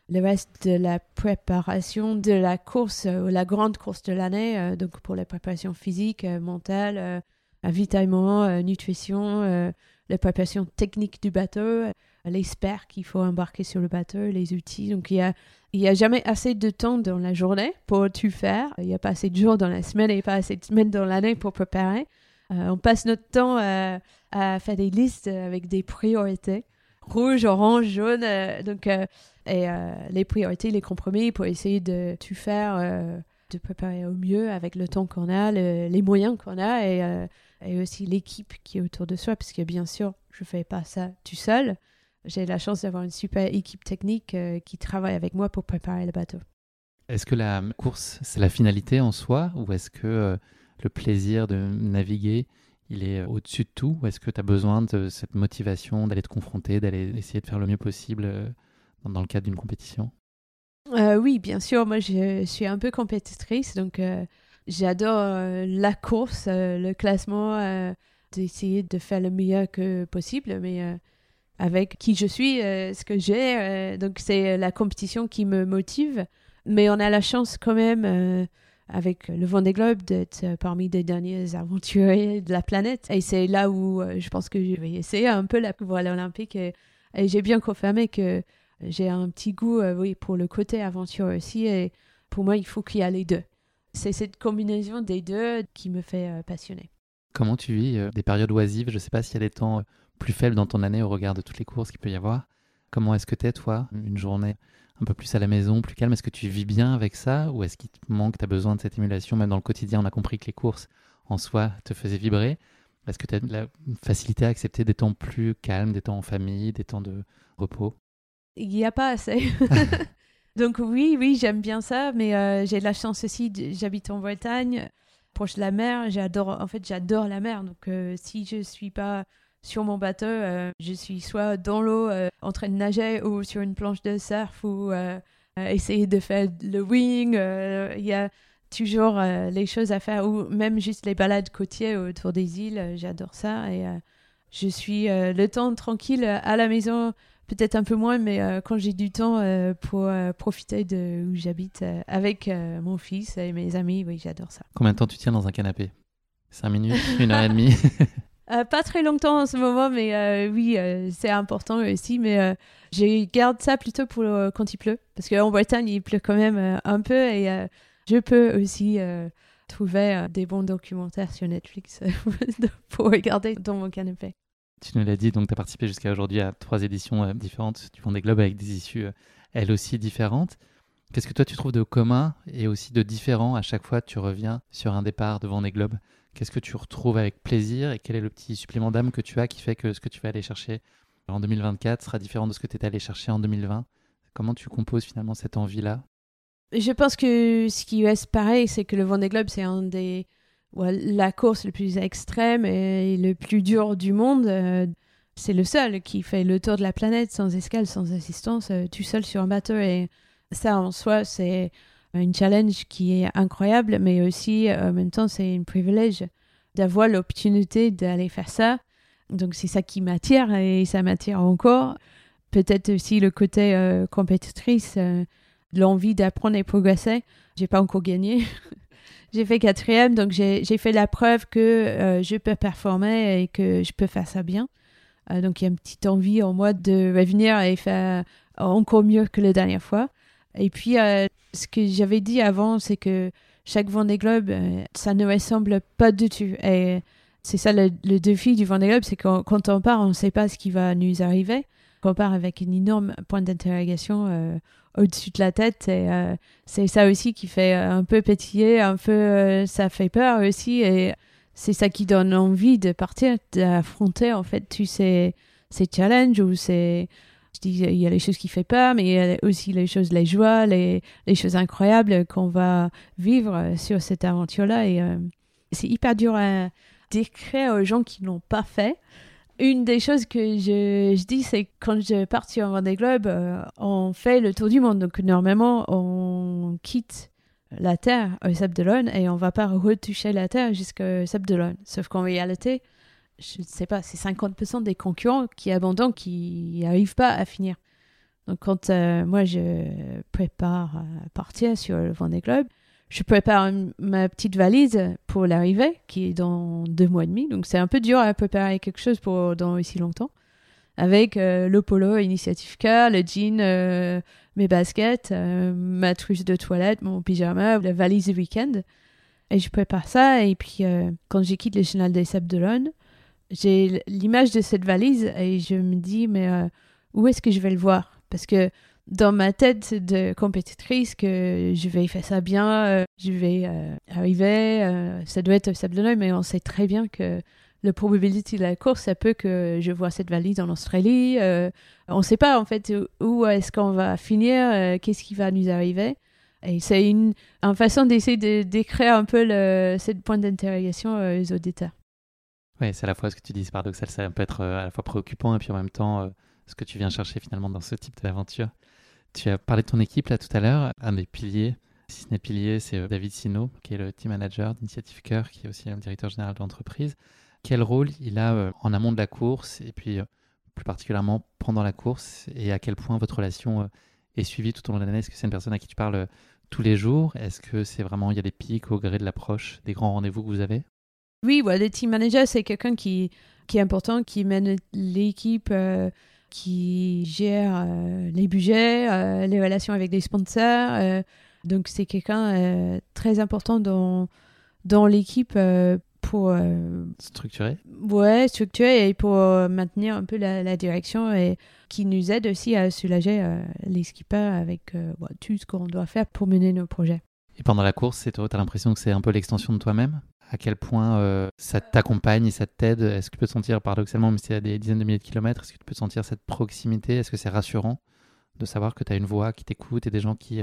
S1: le reste de la préparation de la course, la grande course de l'année, donc pour la préparation physique, mentale, avitaillement, euh, nutrition, euh, la préparation technique du bateau, euh, les spares qu'il faut embarquer sur le bateau, les outils. Donc il y a, y a jamais assez de temps dans la journée pour tout faire. Il n'y a pas assez de jours dans la semaine et pas assez de semaines dans l'année pour préparer. on passe notre temps à faire des listes avec des priorités. Rouge, orange, jaune. donc, et les priorités, les compromis pour essayer de tout faire, de préparer au mieux avec le temps qu'on a, les moyens qu'on a et et aussi l'équipe qui est autour de soi, parce que bien sûr, je ne fais pas ça tout seul. J'ai la chance d'avoir une super équipe technique euh, qui travaille avec moi pour préparer le bateau.
S2: Est-ce que la course, c'est la finalité en soi, ou est-ce que euh, le plaisir de naviguer, il est au-dessus de tout? Ou est-ce que tu as besoin de cette motivation d'aller te confronter, d'aller essayer de faire le mieux possible dans le cadre d'une compétition?
S1: Oui, bien sûr. Moi, je suis un peu compétitrice, donc j'adore la course, le classement, d'essayer de faire le meilleur que possible, mais avec qui je suis, ce que j'ai. donc c'est la compétition qui me motive. Mais on a la chance quand même avec le Vendée Globe d'être parmi les derniers aventuriers de la planète. Et c'est là où je pense que je vais essayer un peu la voile olympique. Et, j'ai bien confirmé que j'ai un petit goût oui, pour le côté aventure aussi. Et pour moi, il faut qu'il y ait les deux. C'est cette combinaison des deux qui me fait passionner.
S2: Comment tu vis des périodes oisives? Je ne sais pas s'il y a des temps plus faible dans ton année au regard de toutes les courses qu'il peut y avoir. Comment est-ce que tu es, toi, une journée un peu plus à la maison, plus calme Est-ce que tu vis bien avec ça? Ou est-ce qu'il te manque, tu as besoin de cette émulation? Même dans le quotidien, on a compris que les courses en soi te faisaient vibrer. Est-ce que tu as la facilité à accepter des temps plus calmes, des temps en famille, des temps de repos?
S1: Il n'y a pas assez. Donc oui, oui, j'aime bien ça, mais euh, j'ai la chance aussi, j'habite en Bretagne, proche de la mer, j'adore, en fait, j'adore la mer. Donc euh, si je suis pas sur mon bateau, euh, je suis soit dans l'eau en train de nager ou sur une planche de surf ou essayer de faire le wing. Il y a toujours les choses à faire ou même juste les balades côtières autour des îles. J'adore ça et je suis le temps tranquille à la maison. Peut-être un peu moins, mais quand j'ai du temps pour profiter de où j'habite avec mon fils et mes amis, oui, j'adore ça.
S2: Combien de temps tu tiens dans un canapé? Cinq minutes Une heure et demie?
S1: Euh, pas très longtemps en ce moment, mais euh, oui, euh, c'est important aussi. Mais je garde ça plutôt pour quand il pleut. Parce qu'en Bretagne, il pleut quand même un peu. Et je peux aussi trouver des bons documentaires sur Netflix pour regarder dans mon canapé.
S2: Tu nous l'as dit, donc tu as participé jusqu'à aujourd'hui à trois éditions différentes. Du Vendée Globe avec des issues elles aussi différentes. Qu'est-ce que toi tu trouves de commun et aussi de différent à chaque fois que tu reviens sur un départ de Vendée Globe Qu'est-ce que tu retrouves avec plaisir et quel est le petit supplément d'âme que tu as qui fait que ce que tu vas aller chercher en 2024 sera différent de ce que tu étais allé chercher en 2020 Comment tu composes finalement cette envie-là?
S1: Je pense que ce qui est pareil, c'est que le Vendée Globe, c'est un des la course le plus extrême et le plus dur du monde. Euh, c'est le seul qui fait le tour de la planète sans escale, sans assistance, euh, tout seul sur un bateau. Et ça, en soi, c'est une challenge qui est incroyable, mais aussi euh, en même temps, c'est un privilège d'avoir l'opportunité d'aller faire ça. Donc c'est ça qui m'attire et ça m'attire encore. Peut-être aussi le côté compétitrice, l'envie d'apprendre et progresser. J'ai pas encore gagné. j'ai fait quatrième, donc j'ai fait la preuve que je peux performer et que je peux faire ça bien. donc il y a une petite envie en moi de revenir et faire encore mieux que la dernière fois. Et puis, euh, ce que j'avais dit avant, c'est que chaque Vendée Globe, euh, ça ne ressemble pas du tout. Et c'est ça le, défi du Vendée Globe, c'est que quand on part, on ne sait pas ce qui va nous arriver. On part avec une énorme point d'interrogation euh, au-dessus de la tête. Et c'est ça aussi qui fait un peu pétiller, un peu, ça fait peur aussi. Et c'est ça qui donne envie de partir, d'affronter en fait tous ces, ces challenges ou ces je dis, il y a les choses qui font peur, mais il y a aussi les choses, les joies, les, les choses incroyables qu'on va vivre sur cette aventure-là. Et euh, c'est hyper dur à décrire aux gens qui n'ont pas fait. Une des choses que je, dis, c'est quand je pars sur Vendée Globe, euh, on fait le tour du monde. Donc, normalement, on quitte la Terre au Sable d'Olonne et on ne va pas retoucher la Terre jusqu'au Sable d'Olonne. Sauf qu'en réalité, je ne sais pas, c'est 50% des concurrents qui abandonnent, qui n'arrivent pas à finir. Donc quand euh, moi je prépare à partir sur le Vendée Globe, je prépare ma petite valise pour l'arrivée, qui est dans deux mois et demi. Donc c'est un peu dur à préparer quelque chose pour dans aussi longtemps. Avec euh, le polo Initiative K, le jean, euh, mes baskets, ma trousse de toilette, mon pyjama, la valise du week-end. Et je prépare ça. Et puis quand je quitte le Chenal des Sables d'Olonne, j'ai l'image de cette valise et je me dis, mais euh, où est-ce que je vais le voir? Parce que dans ma tête de compétitrice, que je vais faire ça bien, euh, je vais euh, arriver, ça doit être Sablonneuil, mais on sait très bien que la probabilité de la course, ça peut que je vois cette valise en Australie. on ne sait pas en fait où est-ce qu'on va finir, qu'est-ce qui va nous arriver. Et c'est une, une, façon d'essayer de décrire un peu le, cette point d'interrogation aux auditeurs.
S2: Oui, c'est à la fois ce que tu dis, c'est paradoxal, ça peut être à la fois préoccupant et puis en même temps ce que tu viens chercher finalement dans ce type d'aventure. Tu as parlé de ton équipe là tout à l'heure, un des piliers, si ce n'est pilier, c'est David Sino, qui est le team manager d'Initiative Cœur, qui est aussi un directeur général de l'entreprise. Quel rôle il a en amont de la course et puis plus particulièrement pendant la course et à quel point votre relation est suivie tout au long de l'année? Est-ce que c'est une personne à qui tu parles tous les jours? Est-ce que c'est vraiment, il y a des pics au gré de l'approche des grands rendez-vous que vous avez?
S1: Oui, le team manager, c'est quelqu'un qui, qui est important, qui mène l'équipe, euh, qui gère euh, les budgets, euh, les relations avec les sponsors. donc, c'est quelqu'un très important dans, dans l'équipe pour
S2: euh, structurer
S1: ouais structurer et pour euh, maintenir un peu la, direction et qui nous aide aussi à soulager euh, les skippers avec tout ce qu'on doit faire pour mener nos projets
S2: et pendant la course tu as l'impression que c'est un peu l'extension de toi-même? À quel point ça t'accompagne et ça t'aide Est-ce que tu peux te sentir, paradoxalement, même s'il y a des dizaines de milliers de kilomètres, est-ce que tu peux sentir cette proximité? Est-ce que c'est rassurant de savoir que tu as une voix qui t'écoute et des gens qui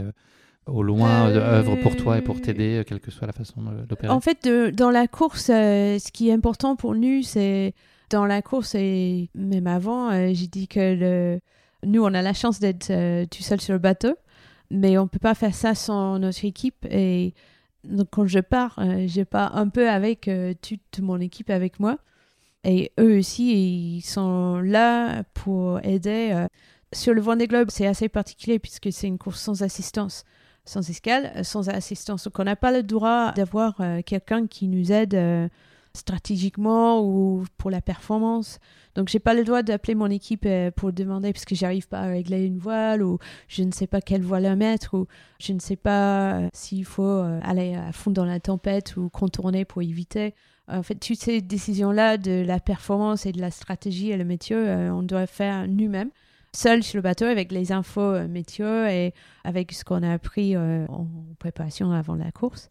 S2: au loin euh, œuvre pour toi et pour t'aider, euh, quelle que soit la façon d'opérer
S1: En fait, dans la course, euh, ce qui est important pour nous, c'est dans la course et même avant, j'ai dit que le... nous, on a la chance d'être tout seul sur le bateau, mais on peut pas faire ça sans notre équipe. Et donc, quand je pars, je pars un peu avec toute mon équipe avec moi. Et eux aussi, ils sont là pour aider. Sur le Vendée Globe, c'est assez particulier puisque c'est une course sans assistance sans escale, euh, sans assistance. Donc on n'a pas le droit d'avoir euh, quelqu'un qui nous aide euh, stratégiquement ou pour la performance. Donc j'ai pas le droit d'appeler mon équipe pour demander parce que j'arrive pas à régler une voile ou je ne sais pas quelle voile à mettre ou je ne sais pas s'il faut aller à fond dans la tempête ou contourner pour éviter. En fait, toutes ces décisions-là de la performance et de la stratégie et le métier, on doit faire nous-mêmes seul sur le bateau avec les infos euh, météo et avec ce qu'on a appris euh, en préparation avant la course.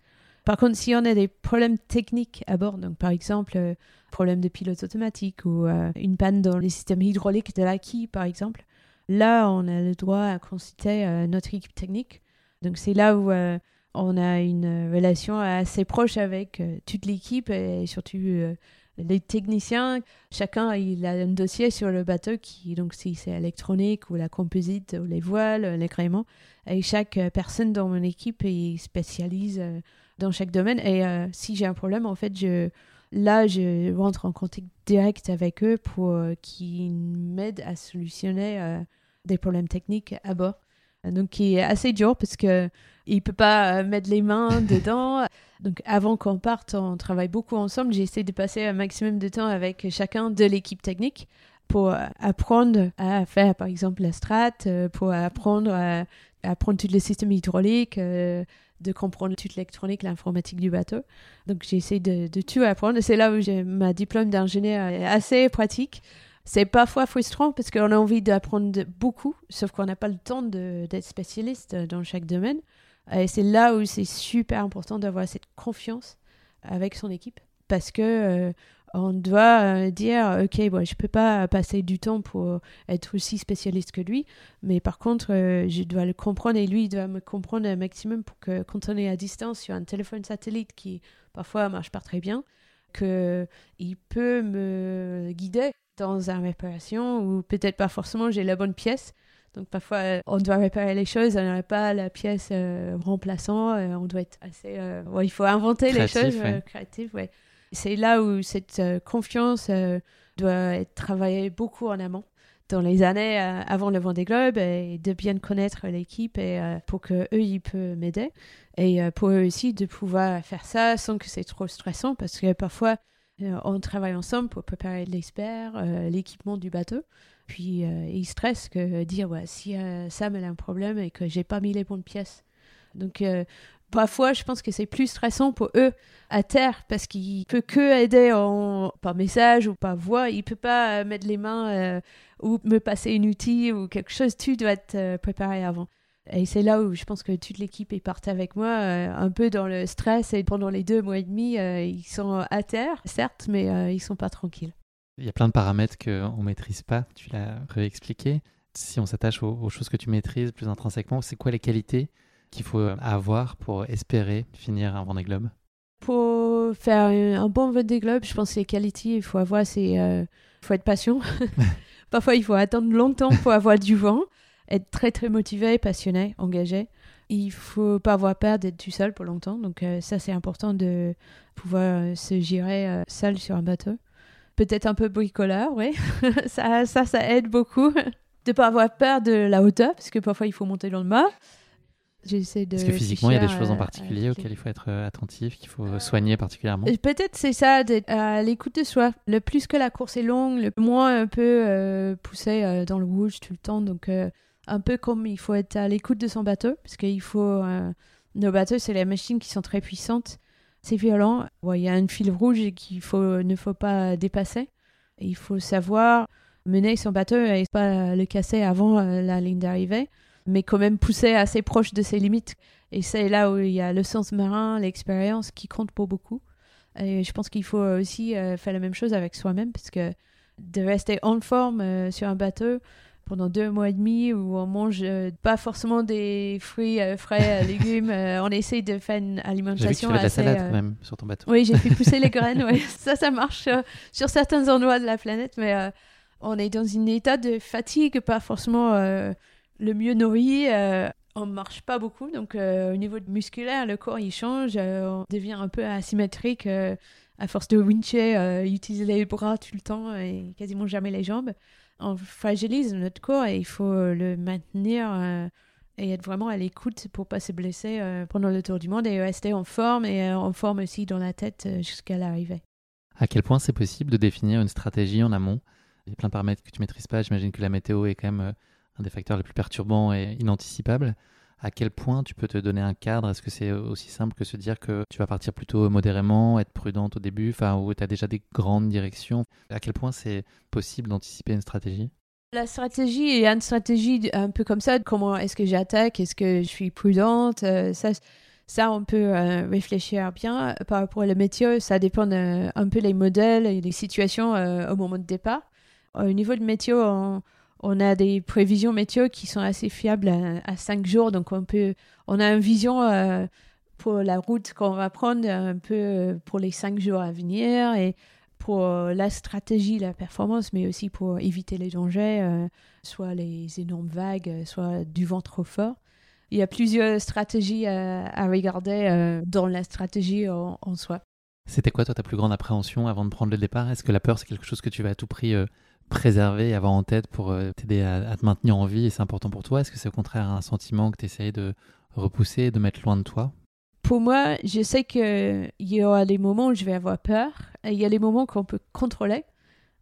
S1: Par contre, si on a des problèmes techniques à bord, donc par exemple, euh, problème de pilote automatique ou une panne dans les systèmes hydrauliques de la quille, par exemple, là, on a le droit à consulter notre équipe technique. Donc c'est là où on a une relation assez proche avec toute l'équipe et surtout les techniciens, chacun il a un dossier sur le bateau qui donc si c'est électronique ou la composite ou les voiles, l'agrément et chaque euh, personne dans mon équipe il spécialise euh, dans chaque domaine et euh, si j'ai un problème en fait je là je rentre en contact direct avec eux pour qu'ils m'aident à solutionner des problèmes techniques à bord. Donc qui est assez dur parce que il peut pas mettre les mains dedans. Donc avant qu'on parte, on travaille beaucoup ensemble. J'essaie de passer un maximum de temps avec chacun de l'équipe technique pour apprendre à faire par exemple la strat, euh, pour apprendre à, apprendre tous les systèmes hydrauliques, euh, de comprendre toute l'électronique, l'informatique du bateau. Donc j'essaie de, de, tout apprendre. C'est là où j'ai ma diplôme d'ingénieur assez pratique. C'est parfois frustrant parce qu'on a envie d'apprendre beaucoup, sauf qu'on n'a pas le temps d'être spécialiste dans chaque domaine. Et c'est là où c'est super important d'avoir cette confiance avec son équipe parce que euh, on doit euh, dire ok bon je peux pas passer du temps pour être aussi spécialiste que lui mais par contre euh, je dois le comprendre et lui il doit me comprendre un maximum pour que quand on est à distance sur un téléphone satellite qui parfois marche pas très bien que il peut me guider dans une réparation ou peut-être pas forcément j'ai la bonne pièce donc parfois, euh, on doit réparer les choses, on n'a pas la pièce euh, remplaçant, euh, on doit être assez... il faut inventer les choses créatives. Ouais. C'est là où cette confiance doit être travaillée beaucoup en amont dans les années avant le Vendée Globe et de bien connaître l'équipe et pour que eux ils peuvent m'aider et pour eux aussi de pouvoir faire ça sans que c'est trop stressant parce que parfois on travaille ensemble pour préparer l'expert, l'équipement du bateau puis euh, ils stressent que dire ouais, si euh, Sam a un problème et que j'ai pas mis les bonnes pièces. Donc euh, parfois je pense que c'est plus stressant pour eux à terre parce qu'il peut que aider en, par message ou par voix. Il peut pas mettre les mains ou me passer un outil ou quelque chose. Tu dois être préparé avant. Et c'est là où je pense que toute l'équipe est partie avec moi, un peu dans le stress. Et pendant les deux mois et demi, ils sont à terre, certes, mais ils sont pas tranquilles.
S2: Il y a plein de paramètres qu'on maîtrise pas, tu l'as réexpliqué. Si on s'attache aux, choses que tu maîtrises plus intrinsèquement, c'est quoi les qualités qu'il faut avoir pour espérer finir un Vendée Globe
S1: Pour faire un, bon vote des globes. Je pense que les qualités, il faut avoir, c'est, euh, faut être patient. Parfois, il faut attendre longtemps pour avoir du vent, être très très motivé, passionné, engagé. Il faut pas avoir peur d'être tout seul pour longtemps. Donc euh, ça, c'est important de pouvoir se gérer seul sur un bateau. Peut-être un peu bricoleur, oui. ça, ça, ça aide beaucoup de pas avoir peur de la hauteur, parce que parfois il faut monter dans le mât.
S2: J'essaie de. Parce que physiquement, il y a des choses en particulier auxquelles il faut être euh, attentif, qu'il faut soigner particulièrement.
S1: Peut-être c'est ça, d'être à l'écoute de soi. Le plus que la course est longue, le moins un peu euh, poussé euh, dans le rouge tout le temps. Donc, un peu comme il faut être à l'écoute de son bateau, parce qu'il faut. nos bateaux, c'est les machines qui sont très puissantes. C'est violent. Il y a un fil rouge qu'il faut, ne faut pas dépasser. Il faut savoir mener son bateau et pas le casser avant la ligne d'arrivée mais quand même pousser assez proche de ses limites. Et c'est là où il y a le sens marin, l'expérience qui compte pour beaucoup. Et je pense qu'il faut aussi euh, faire la même chose avec soi-même, parce que de rester en forme euh, sur un bateau pendant deux mois et demi où on mange euh, pas forcément des fruits frais, légumes, on essaie de faire une alimentation.
S2: J'ai vu que tu fais de la salade même sur ton bateau.
S1: Oui, j'ai fait pousser les graines. Ouais. Ça, ça marche sur certains endroits de la planète, mais on est dans un état de fatigue, pas forcément le mieux nourri, euh, on marche pas beaucoup. Donc, euh, au niveau musculaire, le corps, il change. Euh, on devient un peu asymétrique à force de wincher, utiliser les bras tout le temps et quasiment jamais les jambes. On fragilise notre corps et il faut le maintenir et être vraiment à l'écoute pour pas se blesser pendant le tour du monde et rester en forme et en forme aussi dans la tête jusqu'à l'arrivée.
S2: À quel point c'est possible de définir une stratégie en amont? Il y a plein de paramètres que tu maîtrises pas. J'imagine que la météo est quand même des facteurs les plus perturbants et inanticipables. À quel point tu peux te donner un cadre? Est-ce que c'est aussi simple que se dire que tu vas partir plutôt modérément, être prudente au début, enfin, où tu as déjà des grandes directions? À quel point c'est possible d'anticiper une stratégie?
S1: La stratégie est une stratégie un peu comme ça. Comment est-ce que j'attaque Est-ce que je suis prudente euh, ça, ça, on peut euh, réfléchir bien. Par rapport au métier, ça dépend euh, un peu des modèles et des situations au moment de départ. Au niveau de métier, on, on a des prévisions météo qui sont assez fiables à, 5 jours. Donc, on, peut, on a une vision euh, pour la route qu'on va prendre un peu euh, pour les 5 jours à venir et pour la stratégie, la performance, mais aussi pour éviter les dangers, euh, soit les énormes vagues, soit du vent trop fort. Il y a plusieurs stratégies à, regarder dans la stratégie en, en soi.
S2: C'était quoi, toi, ta plus grande appréhension avant de prendre le départ? Est-ce que la peur, c'est quelque chose que tu vas à tout prix préserver et avoir en tête pour euh, t'aider à, te maintenir en vie et c'est important pour toi? Est-ce que c'est au contraire un sentiment que tu essayes de repousser, de mettre loin de toi?
S1: Pour moi, je sais qu'il y aura des moments où je vais avoir peur et il y a des moments qu'on peut contrôler.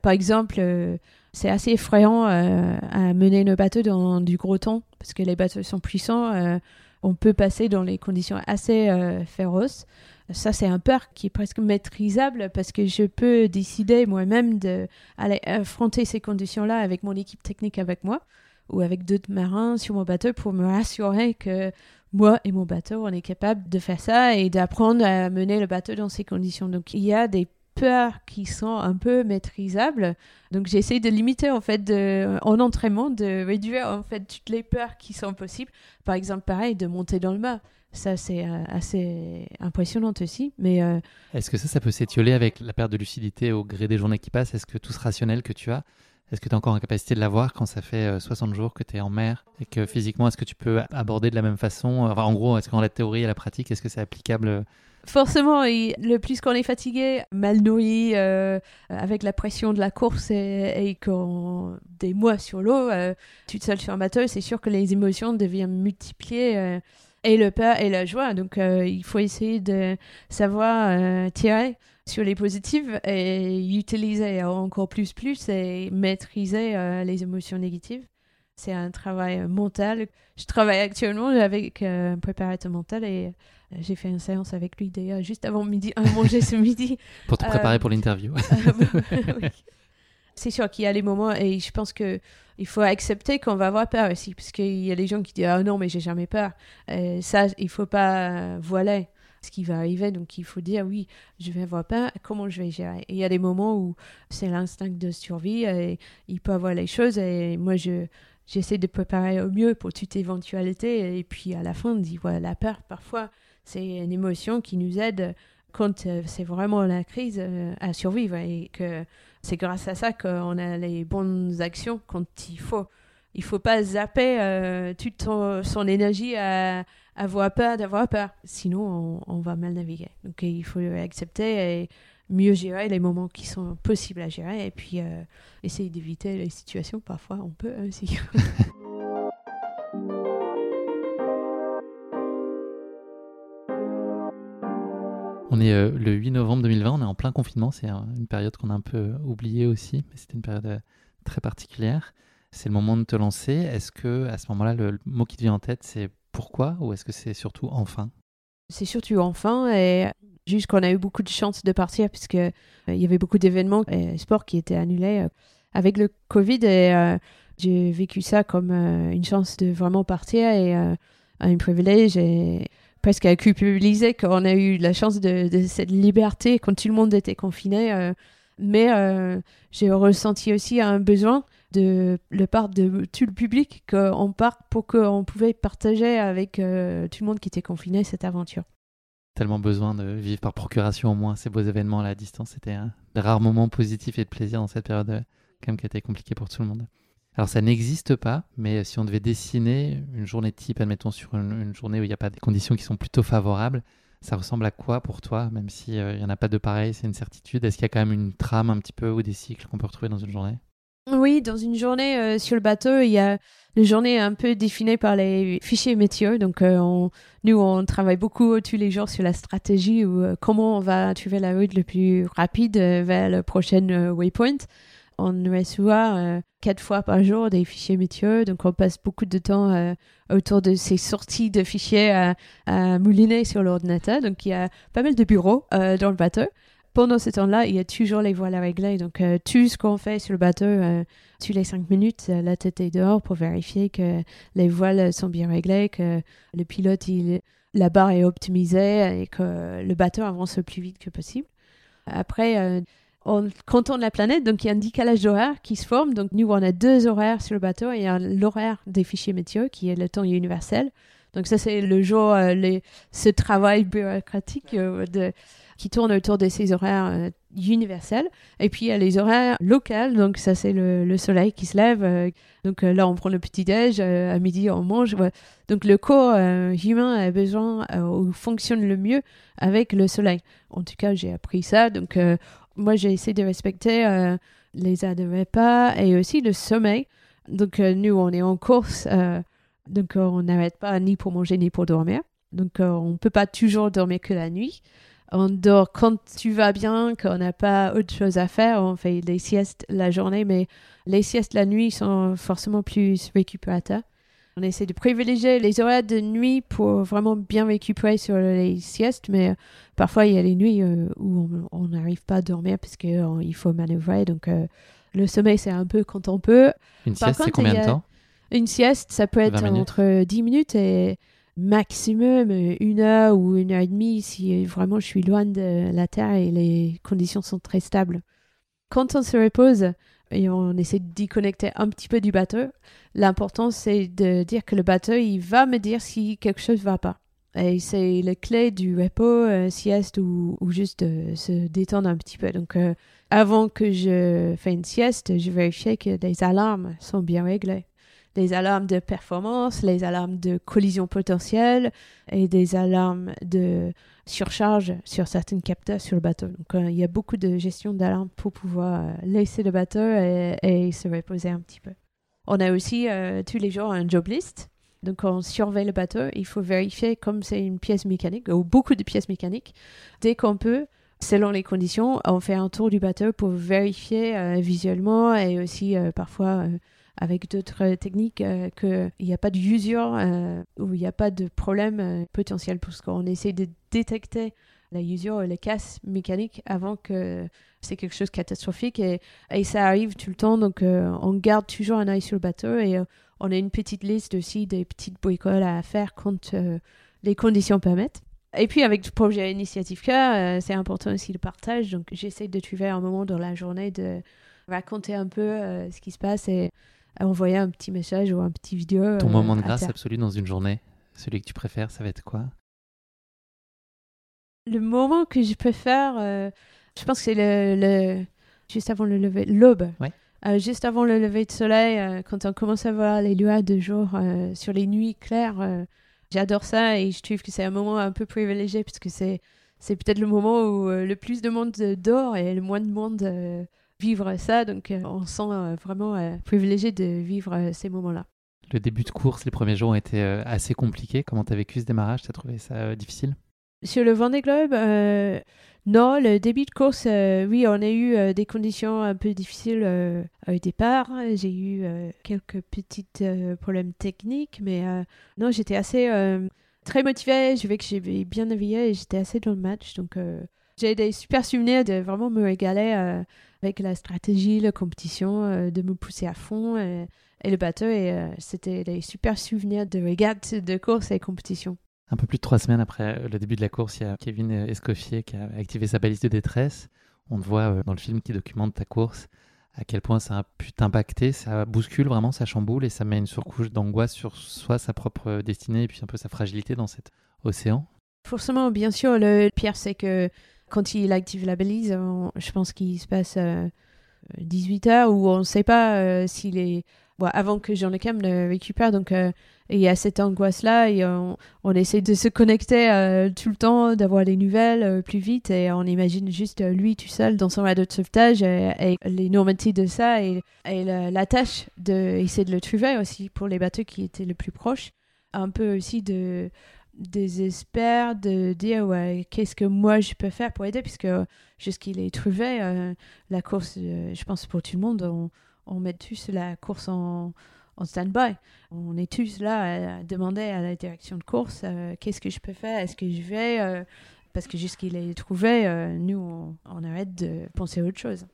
S1: Par exemple, euh, c'est assez effrayant euh, à mener nos bateaux dans du gros temps parce que les bateaux sont puissants. on peut passer dans les conditions assez féroces ça c'est un peur qui est presque maîtrisable parce que je peux décider moi-même d'aller affronter ces conditions-là avec mon équipe technique avec moi ou avec d'autres marins sur mon bateau pour me rassurer que moi et mon bateau, on est capable de faire ça et d'apprendre à mener le bateau dans ces conditions. Donc il y a des peurs qui sont un peu maîtrisables. Donc j'essaie de limiter en fait de, en entraînement, de réduire en fait toutes les peurs qui sont possibles. Par exemple, pareil, de monter dans le mât. Ça, c'est euh, assez impressionnant aussi. Mais euh,
S2: Est-ce que ça, ça peut s'étioler avec la perte de lucidité au gré des journées qui passent? Est-ce que tout ce rationnel que tu as, est-ce que tu es encore en capacité de l'avoir quand ça fait 60 euh, jours que tu es en mer Et que physiquement, est-ce que tu peux aborder de la même façon? En gros, est-ce qu'en la théorie et la pratique, est-ce que c'est applicable
S1: Forcément, le plus qu'on est fatigué, mal nourri, avec la pression de la course et, qu'on des mois sur l'eau, toute seule sur un bateau, c'est sûr que les émotions deviennent multipliées et le peur et la joie. Donc, euh, il faut essayer de savoir euh, tirer sur les positives et utiliser encore plus plus et maîtriser euh, les émotions négatives. C'est un travail mental. Je travaille actuellement avec un préparateur mental et j'ai fait une séance avec lui d'ailleurs juste avant midi, à manger ce midi.
S2: Pour te préparer pour l'interview.
S1: oui c'est sûr qu'il y a les moments et je pense que il faut accepter qu'on va avoir peur aussi parce qu'il y a des gens qui disent ah non mais j'ai jamais peur. Et ça il faut pas voiler ce qui va arriver. Donc il faut dire oui je vais avoir peur. Comment je vais gérer? Et il y a des moments où c'est l'instinct de survie et il peut avoir les choses et moi je j'essaie de préparer au mieux pour toute éventualité. Et puis à la fin on dit voilà la peur parfois c'est une émotion qui nous aide quand c'est vraiment la crise à survivre et que c'est grâce à ça qu'on a les bonnes actions quand il faut. Il faut pas zapper toute son, énergie à avoir peur d'avoir peur. Sinon, on, va mal naviguer. Donc, il faut accepter et mieux gérer les moments qui sont possibles à gérer et puis euh, essayer d'éviter les situations. Parfois, on peut aussi.
S2: On est euh, le 8 novembre 2020, on est en plein confinement, c'est une période qu'on a un peu oubliée aussi, mais c'était une période euh, très particulière. C'est le moment de te lancer. Est-ce que à ce moment-là, le mot qui te vient en tête, c'est pourquoi ou est-ce que c'est surtout enfin?
S1: C'est surtout enfin et Juste qu'on a eu beaucoup de chance de partir puisque euh, y avait beaucoup d'événements et sports qui étaient annulés euh, avec le Covid et euh, j'ai vécu ça comme une chance de vraiment partir et un privilège presque à culpabiliser qu'on a eu la chance de, cette liberté quand tout le monde était confiné. mais j'ai ressenti aussi un besoin de le part de tout le public qu'on parte pour qu'on pouvait partager avec tout le monde qui était confiné cette aventure
S2: tellement besoin de vivre par procuration au moins ces beaux événements à la distance. C'était un des rares moments positifs et de plaisir dans cette période euh, quand même qui a été compliquée pour tout le monde. Alors ça n'existe pas, mais si on devait dessiner une journée type, admettons sur une, journée où il n'y a pas des conditions qui sont plutôt favorables, ça ressemble à quoi pour toi Même s'il euh, n'y en a pas de pareil, c'est une certitude? Est-ce qu'il y a quand même une trame un petit peu ou des cycles qu'on peut retrouver dans une journée?
S1: Oui, dans une journée euh, sur le bateau, il y a une journée un peu définie par les fichiers métiers. Donc, euh, nous, on travaille beaucoup tous les jours sur la stratégie ou comment on va trouver la route le plus rapide vers le prochain waypoint. On reçoit quatre fois par jour des fichiers métiers. Donc, on passe beaucoup de temps autour de ces sorties de fichiers à, à mouliner sur l'ordinateur. Donc, il y a pas mal de bureaux dans le bateau pendant ce temps-là, il y a toujours les voiles à régler. Donc, euh, tout ce qu'on fait sur le bateau, euh, tous les cinq minutes, euh, la tête est dehors pour vérifier que les voiles sont bien réglées, que le pilote, il, la barre est optimisée et que le bateau avance le plus vite que possible. Après, on compte la planète, donc il y a un décalage d'horaire qui se forme. Donc, nous, on a deux horaires sur le bateau. Il y a l'horaire des fichiers météo qui est le temps universel. Donc, ça, c'est le jour, les, ce travail bureaucratique de qui tournent autour de ces horaires euh, universels. Et puis il y a les horaires locaux, donc ça c'est le, soleil qui se lève. Euh, donc euh, là on prend le petit-déj, à midi on mange. Donc le corps humain a besoin ou fonctionne le mieux avec le soleil. En tout cas j'ai appris ça. Donc moi j'ai essayé de respecter les heures de repas et aussi le sommeil. Donc nous on est en course, donc on n'arrête pas ni pour manger ni pour dormir. Donc on ne peut pas toujours dormir que la nuit on dort quand tu vas bien, qu'on n'a pas autre chose à faire, on fait des siestes la journée, mais les siestes la nuit sont forcément plus récupérateurs. On essaie de privilégier les horaires de nuit pour vraiment bien récupérer sur les siestes, mais euh, parfois il y a les nuits euh, où on n'arrive pas à dormir parce qu'il euh, faut manœuvrer. Donc le sommeil, c'est un peu quand on peut.
S2: Une sieste, c'est combien de temps?
S1: Une sieste, ça peut être entre 10 minutes et maximum une heure ou une heure et demie si vraiment je suis loin de la Terre et les conditions sont très stables. Quand on se repose et on essaie d'y connecter un petit peu du bateau, l'important c'est de dire que le bateau il va me dire si quelque chose va pas. Et c'est la clé du repos, euh, sieste ou, juste de se détendre un petit peu. Donc euh, avant que je fasse une sieste, je vérifie que les alarmes sont bien réglées les alarmes de performance, les alarmes de collision potentielle et des alarmes de surcharge sur certains capteurs sur le bateau. Donc euh, il y a beaucoup de gestion d'alarmes pour pouvoir euh, laisser le bateau et, se reposer un petit peu. On a aussi euh, tous les jours un job list. Donc on surveille le bateau, il faut vérifier comme c'est une pièce mécanique ou beaucoup de pièces mécaniques. Dès qu'on peut, selon les conditions, on fait un tour du bateau pour vérifier visuellement et aussi parfois avec d'autres techniques euh, qu'il n'y a pas d'usure euh, ou il n'y a pas de problème euh, potentiel parce qu'on essaie de détecter la usure et les casses mécaniques avant que c'est quelque chose de catastrophique et, ça arrive tout le temps donc on garde toujours un œil sur le bateau et on a une petite liste aussi des petites bricoles à faire quand les conditions permettent. Et puis avec le projet Initiative Cœur, c'est important aussi le partage. Donc j'essaie de trouver un moment dans la journée de raconter un peu ce qui se passe et envoyer un petit message ou un petit vidéo.
S2: Ton moment de grâce absolu dans une journée, celui que tu préfères, ça va être quoi?
S1: Le moment que je préfère, euh, je pense que c'est le, le- juste avant le lever, l'aube.
S2: Ouais.
S1: Euh, juste avant le lever de soleil, euh, quand on commence à voir les lueurs de jour euh, sur les nuits claires, euh, j'adore ça et je trouve que c'est un moment un peu privilégié parce que c'est c'est peut-être le moment où euh, le plus de monde euh, dort et le moins de monde euh, vivre ça. Donc euh, on se sent euh, vraiment euh, privilégié de vivre euh, ces moments-là.
S2: Le début de course, les premiers jours ont été euh, assez compliqués. Comment tu as vécu ce démarrage? Tu as trouvé ça euh, difficile?
S1: Sur le Vendée Globe, euh, non, le début de course, euh, oui, on a eu euh, des conditions un peu difficiles euh, au départ. J'ai eu euh, quelques petits euh, problèmes techniques, mais euh, non, j'étais assez euh, très motivée. Je vais que j'ai bien navigué et j'étais assez dans le match. Donc, euh, j'ai des super souvenirs de vraiment me régaler euh, avec la stratégie, la compétition, euh, de me pousser à fond euh, et le bateau. Et c'était des super souvenirs de régate, de course et compétition.
S2: Un peu plus de trois semaines après le début de la course, il y a Kevin Escoffier qui a activé sa balise de détresse. On te voit dans le film qui documente ta course à quel point ça a pu t'impacter, ça bouscule vraiment, ça chamboule et ça met une surcouche d'angoisse sur soit sa propre destinée et puis un peu sa fragilité dans cet océan.
S1: Forcément, bien sûr, le pire, c'est que quand il active la balise, je pense qu'il se passe euh, 18 heures où on ne sait pas euh, s'il est. Avant que Jean Le Cam le récupère, donc euh, il y a cette angoisse-là et on, essaie de se connecter euh, tout le temps, d'avoir les nouvelles euh, plus vite et on imagine juste euh, lui tout seul dans son radeau de sauvetage et, et l'énormité de ça et, la, la tâche d'essayer de le trouver aussi pour les bateaux qui étaient le plus proches. Un peu aussi de désespère de dire ouais, qu'est-ce que moi je peux faire pour aider? Puisque jusqu'il est trouvé euh, la course euh, je pense pour tout le monde on, met tous la course en, en stand-by. On est tous là à demander à la direction de course euh, qu'est-ce que je peux faire? Est-ce que je vais parce que jusqu'il est trouvé nous on, on arrête de penser à autre chose.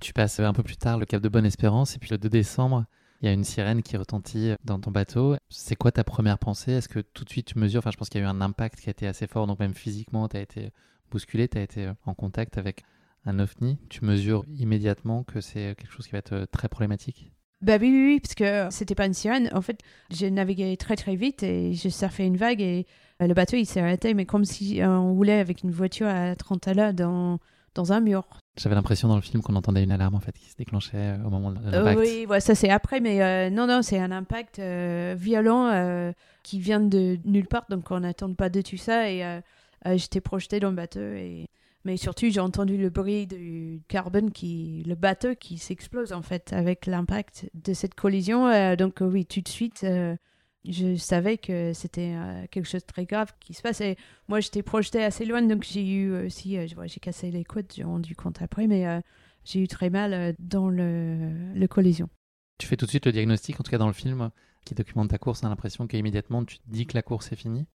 S2: Tu passes un peu plus tard le cap de Bonne-Espérance et puis le 2 décembre, il y a une sirène qui retentit dans ton bateau. C'est quoi ta première pensée? Est-ce que tout de suite tu mesures? Enfin, je pense qu'il y a eu un impact qui a été assez fort, donc même physiquement, tu as été bousculé, tu as été en contact avec un ovni. Tu mesures immédiatement que c'est quelque chose qui va être très problématique?
S1: Bah oui, oui, oui, parce que c'était pas une sirène. En fait, j'ai navigué très très vite et j'ai surfé une vague et euh, le bateau il s'est arrêté, mais comme si euh, on roulait avec une voiture à 30 à l'heure dans, dans un mur.
S2: J'avais l'impression dans le film qu'on entendait une alarme en fait qui se déclenchait euh, au moment de
S1: Euh,
S2: l'impact.
S1: oui, ouais, ça c'est après, mais euh, non, non, c'est un impact euh, violent euh, qui vient de nulle part, donc on n'attend pas de tout ça et euh, euh, j'étais projetée dans le bateau et mais surtout j'ai entendu le bruit du carbone qui le bateau qui s'explose en fait avec l'impact de cette collision euh, donc euh, oui tout de suite euh, je savais que c'était euh, quelque chose de très grave qui se passe et moi j'étais projetée assez loin donc j'ai eu aussi euh, j'ai cassé les côtes j'ai rendu compte après mais euh, j'ai eu très mal dans le, le collision
S2: Tu fais tout de suite le diagnostic, en tout cas dans le film qui documente ta course, on a l'impression qu'immédiatement tu te dis que la course est finie?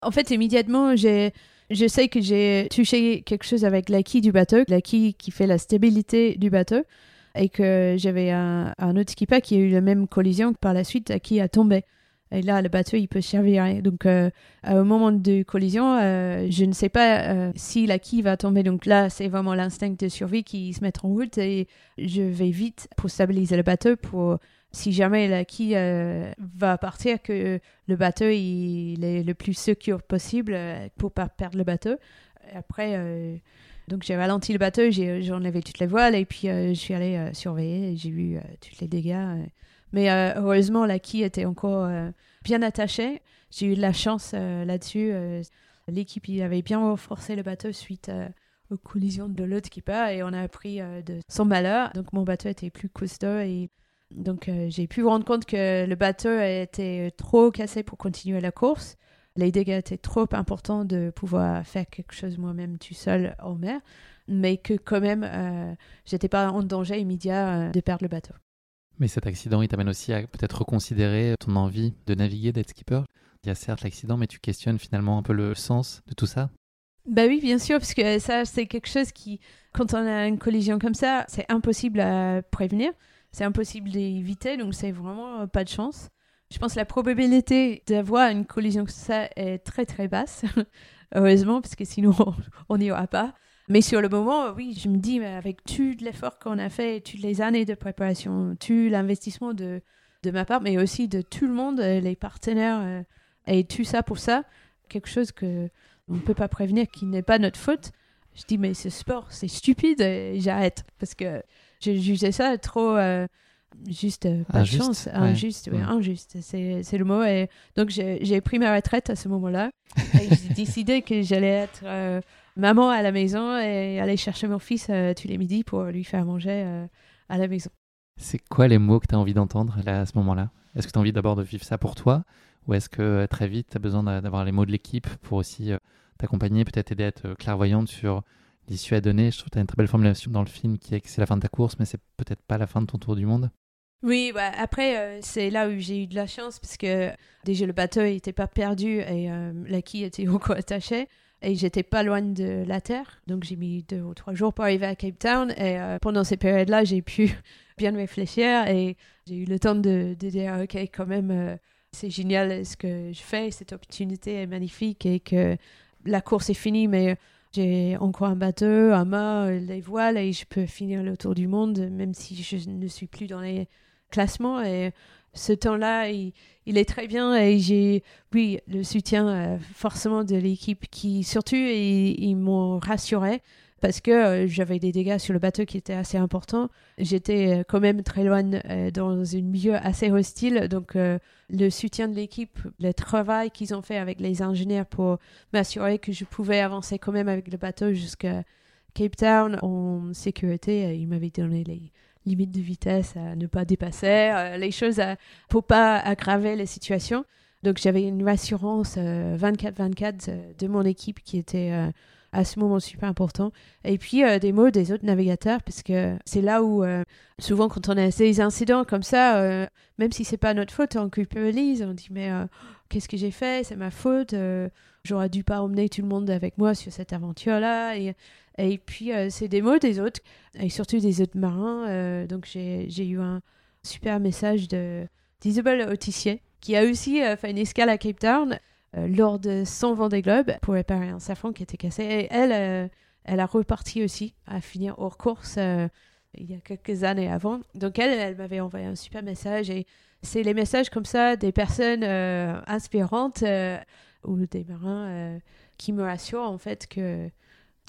S1: En fait, immédiatement, j'ai, je sais que j'ai touché quelque chose avec la quille du bateau, la quille qui fait la stabilité du bateau, et que j'avais un, un autre skipper qui a eu la même collision par la suite, la quille a tombé. Et là, le bateau, il peut servir. Donc, euh, au moment de collision, euh, je ne sais pas euh, si la quille va tomber. Donc là, c'est vraiment l'instinct de survie qui se met en route et je vais vite pour stabiliser le bateau pour si jamais la quille euh, va partir, que le bateau il est le plus sûr possible euh, pour pas perdre le bateau. Après, euh, donc j'ai ralenti le bateau, j'ai enlevé toutes les voiles et puis je suis allée surveiller et j'ai vu tous les dégâts. Mais euh, heureusement, la quille était encore euh, bien attachée. J'ai eu de la chance euh, là-dessus. L'équipe avait bien renforcé le bateau suite aux collisions de l'autre skipper et on a appris de son malheur. Donc mon bateau était plus costaud et donc j'ai pu me rendre compte que le bateau était trop cassé pour continuer la course. Les dégâts étaient trop importants de pouvoir faire quelque chose moi-même tout seul en mer, mais que quand même, j'étais pas en danger immédiat de perdre le bateau.
S2: Mais cet accident, il t'amène aussi à peut-être reconsidérer ton envie de naviguer, d'être skipper. Il y a certes l'accident, mais tu questionnes finalement un peu le sens de tout ça.
S1: Bah oui, bien sûr, parce que ça, c'est quelque chose qui, quand on a une collision comme ça, c'est impossible à prévenir, c'est impossible d'éviter, donc c'est vraiment pas de chance. Je pense que la probabilité d'avoir une collision comme ça est très très basse, heureusement, parce que sinon on n'y aura pas. Mais sur le moment, oui, je me dis, mais avec tout l'effort qu'on a fait, toutes les années de préparation, tout l'investissement de, de ma part, mais aussi de tout le monde, euh, les partenaires, euh, et tout ça pour ça, quelque chose que on ne peut pas prévenir qu'il n'est pas notre faute. Je dis, mais ce sport, c'est stupide et j'arrête parce que j'ai jugé ça trop euh, juste, euh, pas
S2: Injuste,
S1: de chance,
S2: ouais.
S1: injuste, ouais, injuste, c'est le mot. Et donc j'ai j'ai pris ma retraite à ce moment-là et j'ai décidé que j'allais être euh, maman à la maison et aller chercher mon fils euh, tous les midis pour lui faire manger euh, à la maison.
S2: C'est quoi les mots que tu as envie d'entendre là, à ce moment-là? Est-ce que tu as envie d'abord de vivre ça pour toi? Ou est-ce que euh, très vite tu as besoin d'a- d'avoir les mots de l'équipe pour aussi t'accompagner, peut-être aider à être clairvoyante sur l'issue à donner? Je trouve que tu as une très belle formulation dans le film qui est que c'est la fin de ta course, mais c'est peut-être pas la fin de ton tour du monde.
S1: Oui, bah, après, euh, c'est là où j'ai eu de la chance parce que déjà le bateau n'était pas perdu et euh, la quille était encore attachée et j'étais pas loin de la terre. Donc j'ai mis deux ou trois jours pour arriver à Cape Town. Et euh, pendant ces périodes-là, j'ai pu bien réfléchir. Et j'ai eu le temps de, dire, ok, quand même, euh, c'est génial ce que je fais, cette opportunité est magnifique et que la course est finie, mais j'ai encore un bateau, un mât, les voiles et je peux finir le tour du monde même si je ne suis plus dans les classement et ce temps-là, il, est très bien et j'ai, oui, le soutien euh, forcément de l'équipe qui, surtout, ils, m'ont rassuré parce que euh, j'avais des dégâts sur le bateau qui étaient assez importants. J'étais euh, quand même très loin dans un milieu assez hostile, donc le soutien de l'équipe, le travail qu'ils ont fait avec les ingénieurs pour m'assurer que je pouvais avancer quand même avec le bateau jusqu'à Cape Town en sécurité, ils m'avaient donné les limites de vitesse à ne pas dépasser, euh, les choses à, pour pas aggraver la situation. Donc j'avais une assurance euh, 24-24 euh, de mon équipe qui était euh, à ce moment super important. Et puis euh, des mots des autres navigateurs, parce que c'est là où euh, souvent quand on a ces incidents comme ça, euh, même si c'est pas notre faute, on culpabilise, on dit mais euh, qu'est-ce que j'ai fait, c'est ma faute, euh, j'aurais dû pas emmener tout le monde avec moi sur cette aventure-là. Et, et puis euh, c'est des mots des autres, et surtout des autres marins. euh, donc j'ai eu un super message d'Isabelle Autissier, qui a aussi euh, fait une escale à Cape Town lors de son Vendée Globe pour réparer un safran qui était cassé. Et elle, elle a reparti aussi à finir hors course il y a quelques années avant. Donc elle, elle m'avait envoyé un super message et c'est les messages comme ça des personnes inspirantes ou des marins qui me rassurent en fait que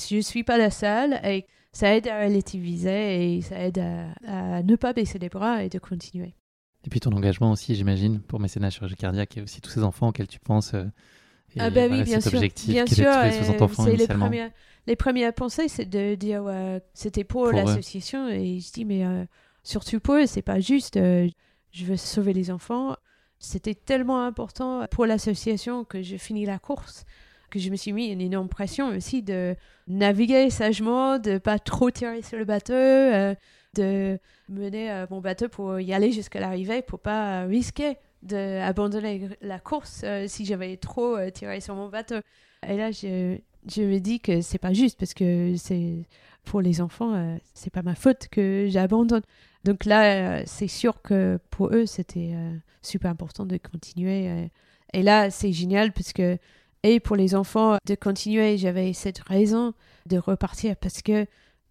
S1: je suis pas la seule et ça aide à relativiser et ça aide à, à ne pas baisser les bras et de continuer.
S2: Et puis ton engagement aussi, j'imagine, pour mécénat chirurgie cardiaque et aussi tous ces enfants auxquels tu penses. euh, et
S1: ah bah
S2: voilà,
S1: oui, bien sûr.
S2: objectif
S1: bien sûr,
S2: de trouver 60
S1: euh,
S2: enfants
S1: c'est les premières, les premières pensées, c'est de dire ouais, c'était pour, l'association et je dis mais euh, surtout pour eux, c'est pas juste. euh, je veux sauver les enfants. C'était tellement important pour l'association que je finis la course que je me suis mis une énorme pression aussi de naviguer sagement, de pas trop tirer sur le bateau, euh, de mener euh, mon bateau pour y aller jusqu'à l'arrivée pour pas euh, risquer d'abandonner la course si j'avais trop tiré sur mon bateau. Et là, je, me dis que c'est pas juste parce que pour les enfants, c'est pas ma faute que j'abandonne. Donc là, c'est sûr que pour eux, c'était super important de continuer. et là, c'est génial parce que et pour les enfants de continuer, j'avais cette raison de repartir parce que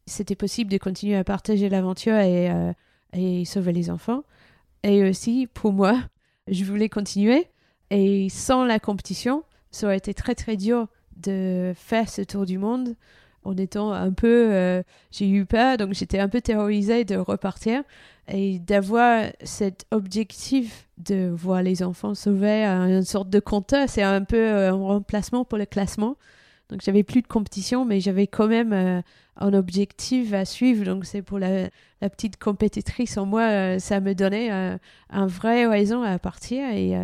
S1: c'était possible de continuer à partager l'aventure et, euh, et sauver les enfants. Et aussi, pour moi, je voulais continuer. Et sans la compétition, ça aurait été très très dur de faire ce tour du monde en étant un peu... euh, j'ai eu peur, donc j'étais un peu terrorisée de repartir. Et d'avoir cet objectif de voir les enfants sauvés, une sorte de compteur, c'est un peu euh, un remplacement pour le classement. Donc j'avais plus de compétition, mais j'avais quand même euh, un objectif à suivre. Donc c'est pour la, petite compétitrice en moi, ça me donnait un vrai raison à partir. Et,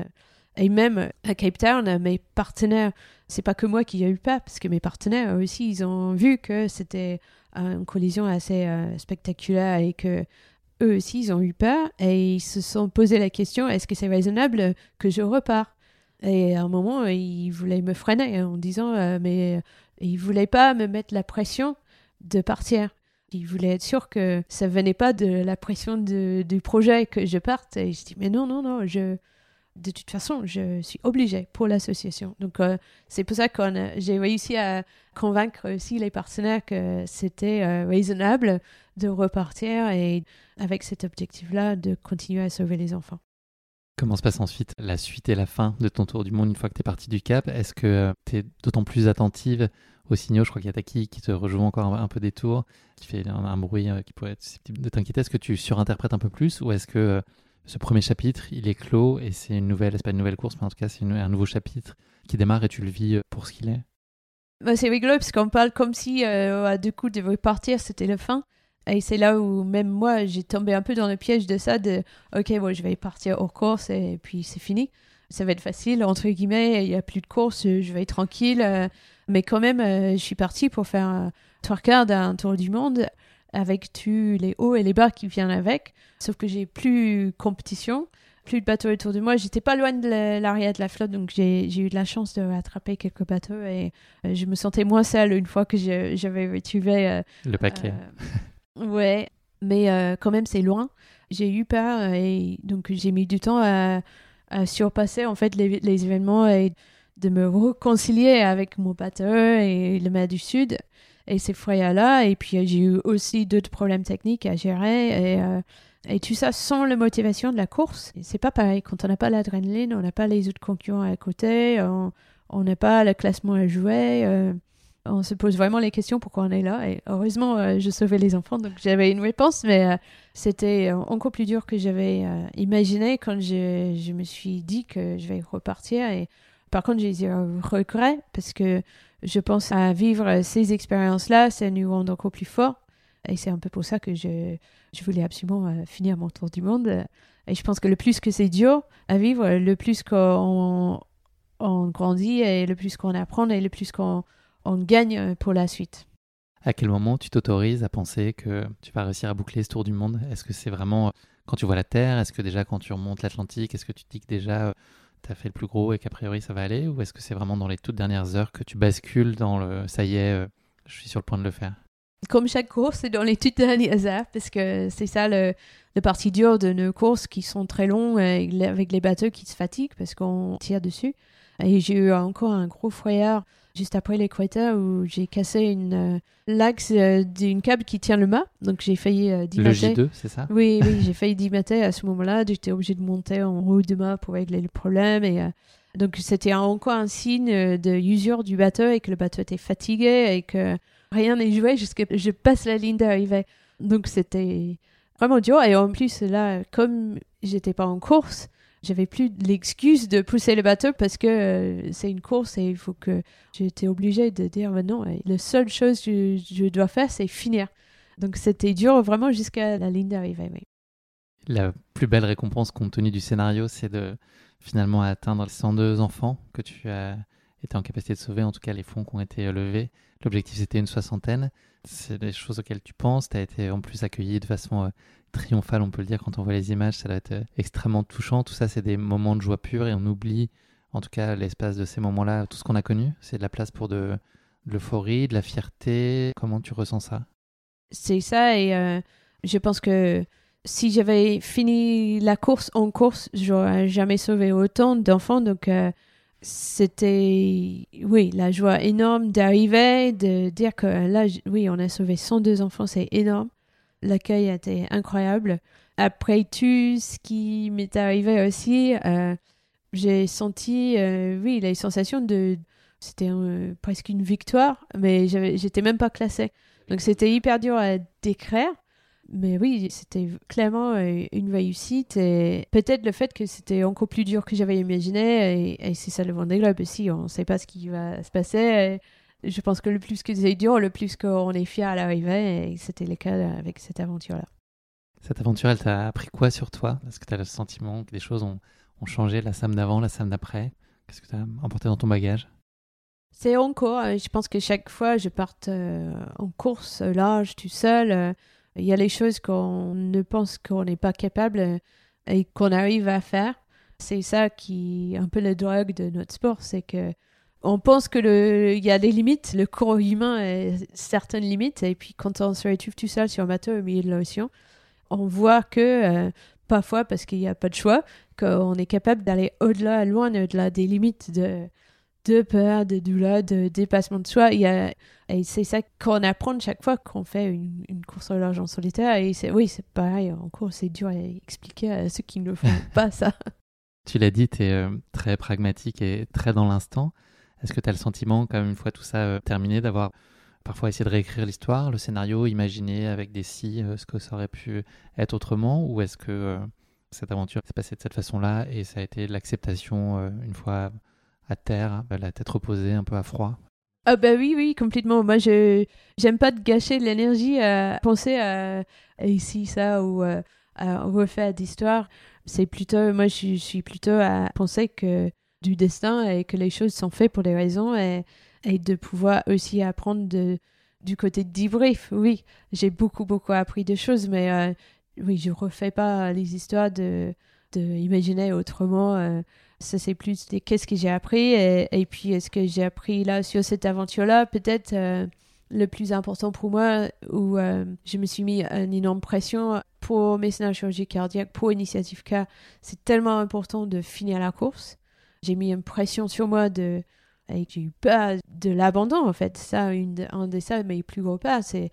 S1: et même à Cape Town, euh, mes partenaires, c'est pas que moi qui ai eu peur, parce que mes partenaires aussi, ils ont vu que c'était euh, une collision assez euh, spectaculaire et que eux aussi, ils ont eu peur et ils se sont posé la question est-ce que c'est raisonnable que je repars? Et à un moment, ils voulaient me freiner en disant euh, mais ils voulaient pas me mettre la pression de partir. Ils voulaient être sûrs que ça venait pas de la pression du projet que je parte. Et je dis mais non, non, non, je, de toute façon, je suis obligée pour l'association. Donc, euh, c'est pour ça que j'ai réussi à convaincre aussi les partenaires que c'était euh, raisonnable de repartir et avec cet objectif-là de continuer à sauver les enfants.
S2: Comment se passe ensuite la suite et la fin de ton tour du monde une fois que tu es parti du Cap? Est-ce que tu es d'autant plus attentive aux signaux? Je crois qu'il y a Taki qui te rejoue encore un, peu des tours, qui fait un, bruit euh, qui pourrait être susceptible de t'inquiéter. Est-ce que tu surinterprètes un peu plus ou est-ce que euh, ce premier chapitre, il est clos et c'est une nouvelle, c'est pas une nouvelle course, mais en tout cas c'est un nouveau chapitre qui démarre et tu le vis euh, pour ce qu'il est
S1: bah, C'est rigolo parce qu'on parle comme si à deux coups de partir, c'était la fin. Et c'est là où même moi, j'ai tombé un peu dans le piège de ça, de ok, bon, je vais partir hors course et puis c'est fini. Ça va être facile, entre guillemets, il n'y a plus de course, je vais être tranquille. Euh, mais quand même, euh, je suis partie pour faire un trois quarts d'un tour du monde avec tous les hauts et les bas qui viennent avec. Sauf que j'ai plus compétition, plus de bateaux autour de moi. J'étais pas loin de l'arrière de la flotte, donc j'ai eu de la chance de rattraper quelques bateaux et euh, je me sentais moins seule une fois que j'avais retrouvé
S2: le paquet.
S1: Ouais, mais euh, quand même, c'est loin. J'ai eu peur et donc j'ai mis du temps à, surpasser en fait les, les, événements et de me réconcilier avec mon bateau et le mer du Sud et ces foyers-là. Et puis j'ai eu aussi d'autres problèmes techniques à gérer et, euh, et tout ça sans la motivation de la course. C'est pas pareil. Quand on n'a pas l'adrénaline, on n'a pas les autres concurrents à côté, on n'a pas le classement à jouer. Euh, on se pose vraiment les questions pourquoi on est là. Et heureusement, euh, je sauvais les enfants, donc j'avais une réponse, mais c'était encore plus dur que j'avais imaginé quand je, je, me suis dit que je vais repartir. Par contre, j'ai un regret parce que je pense à vivre ces expériences-là, ça nous rend encore plus forts. Et c'est un peu pour ça que je, je voulais absolument finir mon tour du monde. Et je pense que le plus que c'est dur à vivre, le plus qu'on on grandit et le plus qu'on apprend et le plus qu'on on gagne euh, pour la suite.
S2: À quel moment tu t'autorises à penser que tu vas réussir à boucler ce tour du monde? Est-ce que c'est vraiment euh, quand tu vois la Terre? Est-ce que déjà quand tu remontes l'Atlantique, est-ce que tu te dis que déjà euh, as fait le plus gros et qu'a priori ça va aller Ou est-ce que c'est vraiment dans les toutes dernières heures que tu bascules dans le ça y est, je suis sur le point de le faire?
S1: Comme chaque course, c'est dans les toutes dernières heures, parce que c'est ça le, le parti dur de nos courses qui sont très longs, avec les bateaux qui se fatiguent parce qu'on tire dessus. Et j'ai eu encore un gros frayeur juste après l'équateur où j'ai cassé une euh, l'axe euh, d'une câble qui tient le mât. Donc j'ai failli euh,
S2: Le J2, c'est ça?
S1: Oui, oui, j'ai failli dimater à ce moment-là. J'étais obligée de monter en haut de mât pour régler le problème. Et, donc c'était encore un signe de usure du bateau et que le bateau était fatigué et que rien n'est joué jusqu'à ce que je passe la ligne d'arrivée. Donc c'était vraiment dur. Et en plus, là, comme j'étais pas en course, j'avais plus l'excuse de pousser le bateau parce que euh, c'est une course et il faut que j'étais obligée de dire non, la seule chose que je, dois faire, c'est finir. Donc c'était dur vraiment jusqu'à la ligne d'arrivée.
S2: La plus belle récompense compte tenu du scénario, c'est de finalement atteindre les 102 enfants que tu as été en capacité de sauver, en tout cas les fonds qui ont été levés. L'objectif c'était une soixantaine. C'est des choses auxquelles tu penses. Tu as été en plus accueilli de façon euh, triomphale, on peut le dire, quand on voit les images, ça doit être euh, extrêmement touchant. Tout ça, c'est des moments de joie pure et on oublie, en tout cas, l'espace de ces moments-là, tout ce qu'on a connu. C'est de la place pour de, l'euphorie, de la fierté. Comment tu ressens ça?
S1: C'est ça, et euh, je pense que si j'avais fini la course en course, j'aurais jamais sauvé autant d'enfants. Donc, euh, c'était, oui, la joie énorme d'arriver, de dire que là, oui, on a sauvé 102 enfants, c'est énorme l'accueil été incroyable. Après tout ce qui m'est arrivé aussi, euh, j'ai senti, euh, oui, la sensation de. C'était euh, presque une victoire, mais j'étais même pas classée. Donc c'était hyper dur à décrire. Mais oui, c'était clairement une réussite et peut-être le fait que c'était encore plus dur que j'avais imaginé et, c'est ça le Vendée Globe aussi, on ne sait pas ce qui va se passer je pense que le plus que c'est dur, le plus qu'on est fier à l'arrivée, et c'était le cas avec cette aventure-là.
S2: Cette aventure, elle t'a appris quoi sur toi? Est-ce que tu as le sentiment que des choses ont, changé la semaine d'avant, la semaine d'après? Qu'est-ce que tu as emporté dans ton bagage?
S1: C'est encore, euh, je pense que chaque fois je parte euh, en course large, tout seul, euh, il y a les choses qu'on ne pense qu'on n'est pas capable et qu'on arrive à faire. C'est ça qui est un peu le drogue de notre sport, c'est que on pense que le, il y a des limites, le corps humain a certaines limites, et puis quand on se retrouve tout seul sur un bateau au milieu de l'océan, on voit que euh, parfois, parce qu'il n'y a pas de choix, qu'on est capable d'aller au-delà, loin au-delà des limites de, de peur, de douleur, de dépassement de soi. Il y a, et c'est ça qu'on apprend chaque fois qu'on fait une, course au large en solitaire. Et c'est, oui, c'est pareil, en cours, c'est dur à expliquer à ceux qui ne font pas ça.
S2: Tu l'as dit, tu es très pragmatique et très dans l'instant. Est-ce que tu as le sentiment, quand même, une fois tout ça terminé, d'avoir parfois essayé de réécrire l'histoire, le scénario, imaginer avec des si ce que ça aurait pu être autrement Ou est-ce que cette aventure s'est passée de cette façon-là et ça a été l'acceptation une fois à terre, la tête reposée, un peu à froid?
S1: Ah bah oui, oui, complètement. Moi, je j'aime pas de gâcher de l'énergie à penser à, ici, ça, ou à, refaire d'histoire. C'est plutôt, moi, je, suis plutôt à penser que du destin et que les choses sont faites pour des raisons et, de pouvoir aussi apprendre de, du côté de debrief. Oui, j'ai beaucoup, beaucoup appris de choses, mais euh, oui, je refais pas les histoires de, de autrement. Euh, ça, c'est plus qu'est-ce que j'ai appris et, puis est-ce que j'ai appris là sur cette aventure-là? Peut-être euh, le plus important pour moi, où je me suis mis une énorme pression pour mes chirurgie cardiaque, pour Initiative K. C'est tellement important de finir la course. J'ai mis une pression sur moi de. Et j'ai eu peur de l'abandon, en fait. Ça, une, un de ça, mes plus gros pas, c'est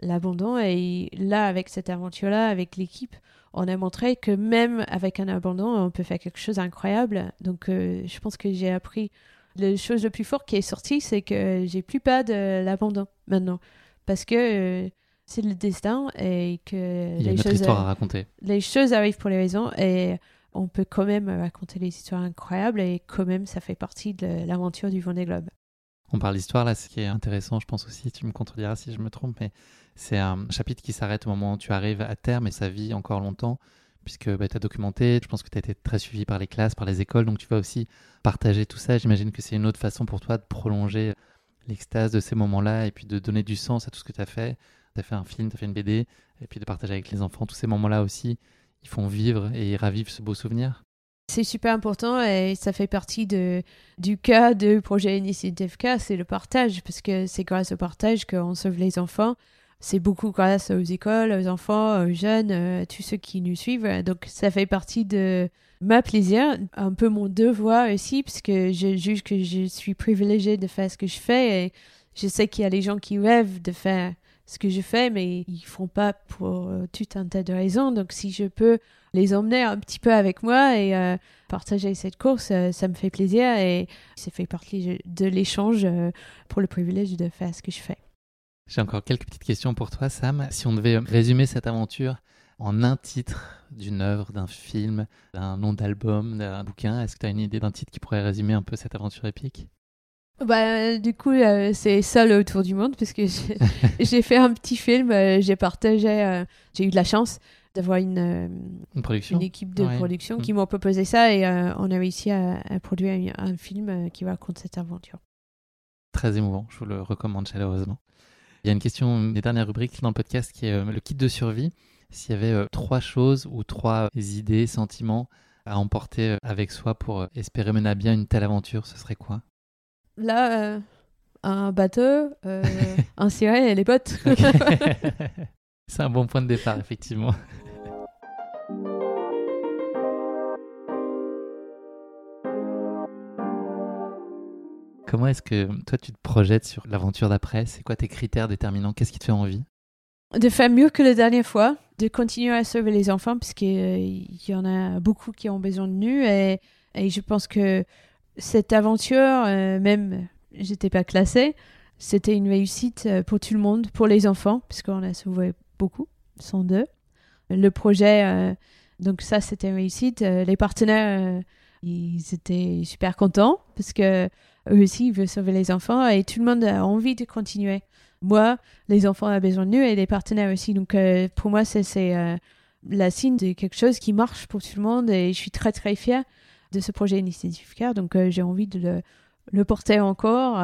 S1: l'abandon. Et là, avec cette aventure-là, avec l'équipe, on a montré que même avec un abandon, on peut faire quelque chose d'incroyable. Donc, euh, je pense que j'ai appris. La chose la plus forte qui est sortie, c'est que j'ai plus peur de l'abandon maintenant. Parce que euh, c'est le destin et que
S2: Il y a les, choses, histoire à raconter.
S1: les choses arrivent pour les raisons et on peut quand même raconter des histoires incroyables et quand même ça fait partie de l'aventure du Vendée Globe.
S2: On parle d'histoire là, ce qui est intéressant, je pense aussi, tu me contrediras si je me trompe, mais c'est un chapitre qui s'arrête au moment où tu arrives à terme et ça vit encore longtemps, puisque bah, tu as documenté, je pense que tu as été très suivi par les classes, par les écoles, donc tu vas aussi partager tout ça. J'imagine que c'est une autre façon pour toi de prolonger l'extase de ces moments-là et puis de donner du sens à tout ce que tu as fait. Tu as fait un film, tu as fait une BD, et puis de partager avec les enfants tous ces moments-là aussi. Ils font vivre et ils ravivent ce beau souvenir.
S1: C'est super important et ça fait partie de, du cas du projet Initiative K, c'est le partage, parce que c'est grâce au partage qu'on sauve les enfants c'est beaucoup grâce aux écoles, aux enfants, aux jeunes, euh, tous ceux qui nous suivent. Donc ça fait partie de ma plaisir, un peu mon devoir aussi, parce que je juge que je suis privilégiée de faire ce que je fais. Et je sais qu'il y a des gens qui rêvent de faire ce que je fais, mais ils font pas pour euh, tout un tas de raisons. Donc si je peux les emmener un petit peu avec moi et euh, partager cette course, ça me fait plaisir et ça fait partie de l'échange pour le privilège de faire ce que je fais.
S2: J'ai encore quelques petites questions pour toi, Sam. Si on devait résumer cette aventure en un titre d'une œuvre, d'un film, d'un nom d'album, d'un bouquin, est-ce que tu as une idée d'un titre qui pourrait résumer un peu cette aventure épique?
S1: Bah, du coup, euh, c'est seul autour du monde, parce que j'ai fait un petit film, euh, j'ai partagé, euh, j'ai eu de la chance d'avoir une,
S2: une,
S1: équipe de production qui mm. m'a proposé ça et on a réussi à, produire un, un film qui raconte cette aventure.
S2: Très émouvant, je vous le recommande chaleureusement. Il y a une question des dernières rubriques dans le podcast qui est le kit de survie. S'il y avait trois choses ou trois idées, sentiments à emporter avec soi pour espérer mener à bien une telle aventure, ce serait quoi?
S1: Là, un bateau, un ciré et les potes.
S2: C'est un bon point de départ, effectivement. Comment est-ce que toi tu te projettes sur l'aventure d'après? C'est quoi tes critères déterminants? Qu'est-ce qui te fait envie?
S1: De faire mieux que la dernière fois, de continuer à sauver les enfants, parce qu'il y en a beaucoup qui ont besoin de nous. Et, et je pense que cette aventure, euh, même j'étais pas classée, c'était une réussite euh, pour tout le monde, pour les enfants, puisqu'on a sauvé beaucoup, 102. Le projet, euh, donc ça c'était une réussite. les partenaires, ils étaient super contents, parce que eux aussi, ils veulent sauver les enfants et tout le monde a envie de continuer. Moi, les enfants ont besoin de nous et les partenaires aussi. Donc, pour moi, c'est la signe de quelque chose qui marche pour tout le monde et je suis très, très fière de ce projet Initiative Car. Donc, euh, j'ai envie de le, porter encore.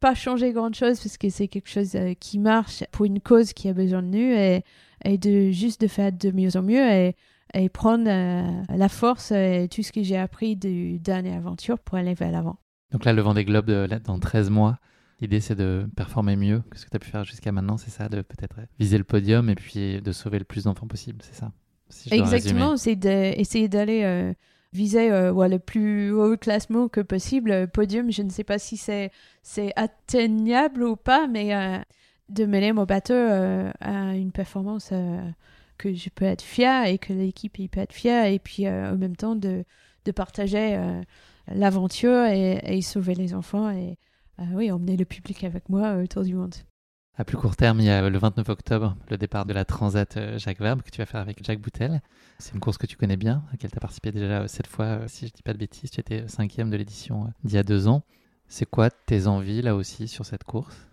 S1: pas changer grand-chose parce que c'est quelque chose qui marche pour une cause qui a besoin de nous et, et de juste de faire de mieux en mieux et, et prendre la force et tout ce que j'ai appris de dernière aventure pour aller vers l'avant.
S2: Donc là, le Vendée Globe de, dans 13 mois, l'idée c'est de performer mieux que ce que tu as pu faire jusqu'à maintenant, c'est ça, de peut-être viser le podium et puis de sauver le plus d'enfants possible, c'est ça
S1: Exactement, c'est d'essayer d'aller euh, viser euh, le plus haut classement que possible. Podium, je ne sais pas si c'est atteignable ou pas, mais euh, de mener mon bateau à une performance que je peux être fier et que l'équipe peut être fière et puis en même temps de de partager l'aventure et, et, sauver les enfants et oui, emmener le public avec moi autour du monde.
S2: À plus court terme, il y a le 29 octobre, le départ de la Transat Jacques Vabre que tu vas faire avec Jacques Boutel. C'est une course que tu connais bien, à laquelle tu as participé déjà cette fois, si je ne dis pas de bêtises, tu étais cinquième de l'édition d'il y a deux ans. C'est quoi tes envies là aussi sur cette course?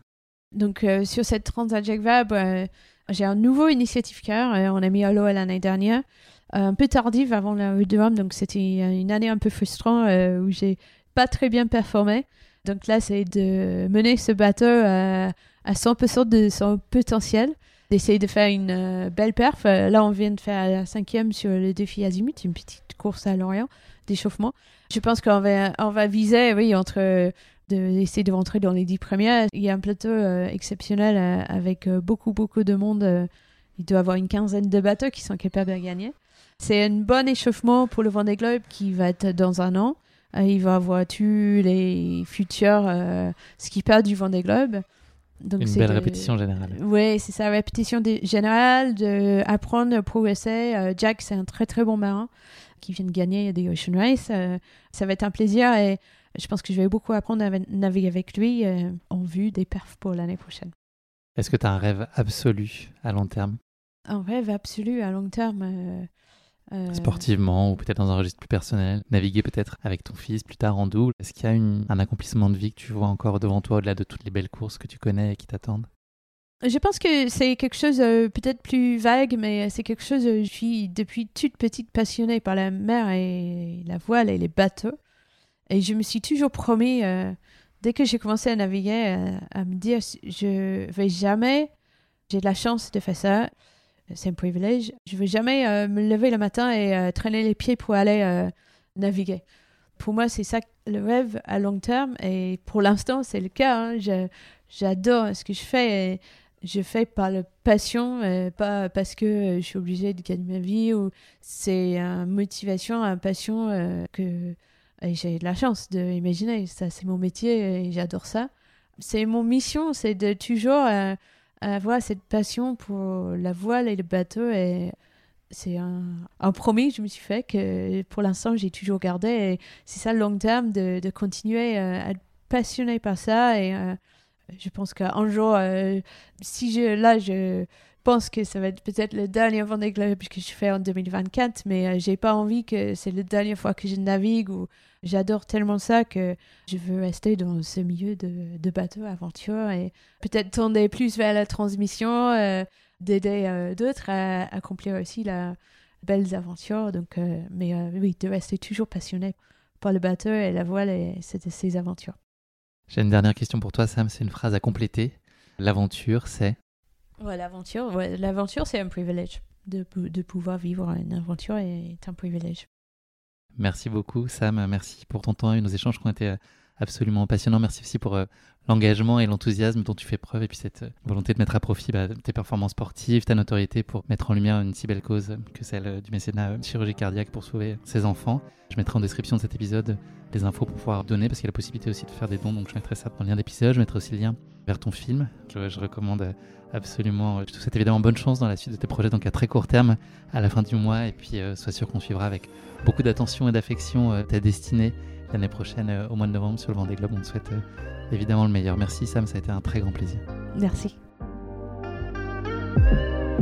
S1: Donc sur cette Transat Jacques Vabre, j'ai un nouveau initiative car on a mis à l'eau l'année dernière un peu tardive avant la rue de Rome, donc c'était une année un peu frustrante euh, où j'ai pas très bien performé. Donc là, c'est de mener ce bateau à, à 100% de son potentiel, d'essayer de faire une euh, belle perf. Euh, là, on vient de faire la cinquième sur le défi Azimut, une petite course à Lorient d'échauffement. Je pense qu'on va, on va viser, oui, entre d'essayer de, rentrer dans les dix premières. Il y a un plateau exceptionnel avec beaucoup, beaucoup de monde. il doit y avoir une quinzaine de bateaux qui sont capables de gagner. C'est un bon échauffement pour le Vendée Globe qui va être dans un an. Euh, il va avoir tous les futurs euh, skippers du Vendée Globe.
S2: Donc une belle répétition générale.
S1: Oui, c'est ça, répétition générale, d'apprendre à progresser. Euh, Jack, c'est un très très bon marin qui vient de gagner des Ocean Race. ça va être un plaisir et je pense que je vais beaucoup apprendre à naviguer avec lui en vue des perfs pour l'année prochaine.
S2: Est-ce que tu as un rêve absolu à long terme?
S1: Un rêve absolu à long terme
S2: euh, Sportivement ou peut-être dans un registre plus personnel, naviguer peut-être avec ton fils plus tard en double. Est-ce qu'il y a un accomplissement de vie que tu vois encore devant toi au-delà de toutes les belles courses que tu connais et qui t'attendent?
S1: Je pense que c'est quelque chose euh, peut-être plus vague, mais c'est quelque chose. Euh, je suis depuis toute petite passionnée par la mer et la voile et les bateaux. Et je me suis toujours promis, dès que j'ai commencé à naviguer, à me dire je vais jamais, j'ai de la chance de faire ça c'est un privilège. Je ne veux jamais euh, me lever le matin et euh, traîner les pieds pour aller euh, naviguer. Pour moi, c'est ça le rêve à long terme et pour l'instant, c'est le cas. Hein. J'adore ce que je fais. Je fais par la passion, pas parce que je suis obligée de gagner ma vie. ou C'est une motivation, une passion que j'ai de la chance d'imaginer. Ça, c'est mon métier et j'adore ça. C'est mon mission, c'est de toujours avoir cette passion pour la voile et le bateau. Et c'est un, un, promis que je me suis fait que pour l'instant j'ai toujours gardé. Et c'est ça le long terme de, continuer euh, à être passionné par ça. Et euh, je pense qu'un jour, euh, si je, là, je pense que ça va être peut-être le dernier Vendée Globe que je fais en 2024, mais j'ai pas envie que c'est la dernière fois que je navigue ou J'adore tellement ça que je veux rester dans ce milieu de, de bateau aventure et peut-être tendre plus vers la transmission, euh, d'aider euh, d'autres à, accomplir aussi la belles aventures. Donc, euh, mais oui, de rester toujours passionné par le bateau et la voile et ces aventures.
S2: J'ai une dernière question pour toi, Sam. C'est une phrase à compléter. L'aventure, c'est?
S1: Ouais, L'aventure, ouais, l'aventure, c'est un privilège. De, de pouvoir vivre une aventure est un privilège.
S2: Merci beaucoup, Sam. Merci pour ton temps et nos échanges qui ont été euh, absolument passionnants. Merci aussi pour euh, l'engagement et l'enthousiasme dont tu fais preuve et puis cette euh, volonté de mettre à profit bah, tes performances sportives, ta notoriété pour mettre en lumière une si belle cause que celle du mécénat chirurgie cardiaque pour sauver ses enfants. Je mettrai en description de cet épisode les infos pour pouvoir donner parce qu'il y a la possibilité aussi de faire des dons. Donc je mettrai ça dans le lien d'épisode. Je mettrai aussi le lien vers ton film. Je, je recommande absolument. Je te souhaite évidemment bonne chance dans la suite de tes projets, donc à très court terme, à la fin du mois. Et puis sois sûr qu'on suivra avec beaucoup d'attention et d'affection euh, ta destinée l'année prochaine euh, au mois de novembre sur le Vendée Globe. On te souhaite euh, évidemment le meilleur. Merci Sam, ça a été un très grand plaisir.
S1: Merci.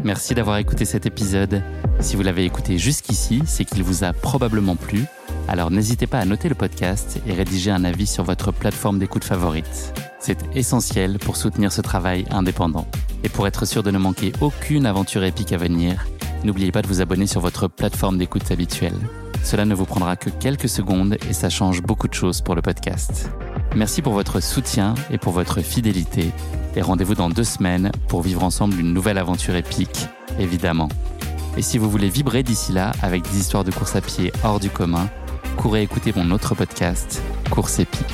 S2: Merci d'avoir écouté cet épisode. Si vous l'avez écouté jusqu'ici, c'est qu'il vous a probablement plu. Alors n'hésitez pas à noter le podcast et rédiger un avis sur votre plateforme d'écoute favorite. C'est essentiel pour soutenir ce travail indépendant. Et pour être sûr de ne manquer aucune aventure épique à venir, n'oubliez pas de vous abonner sur votre plateforme d'écoute habituelle. Cela ne vous prendra que quelques secondes et ça change beaucoup de choses pour le podcast. Merci pour votre soutien et pour votre fidélité. Et rendez-vous dans deux semaines pour vivre ensemble une nouvelle aventure épique, évidemment. Et si vous voulez vibrer d'ici là avec des histoires de course à pied hors du commun, courez écouter mon autre podcast, Course épique.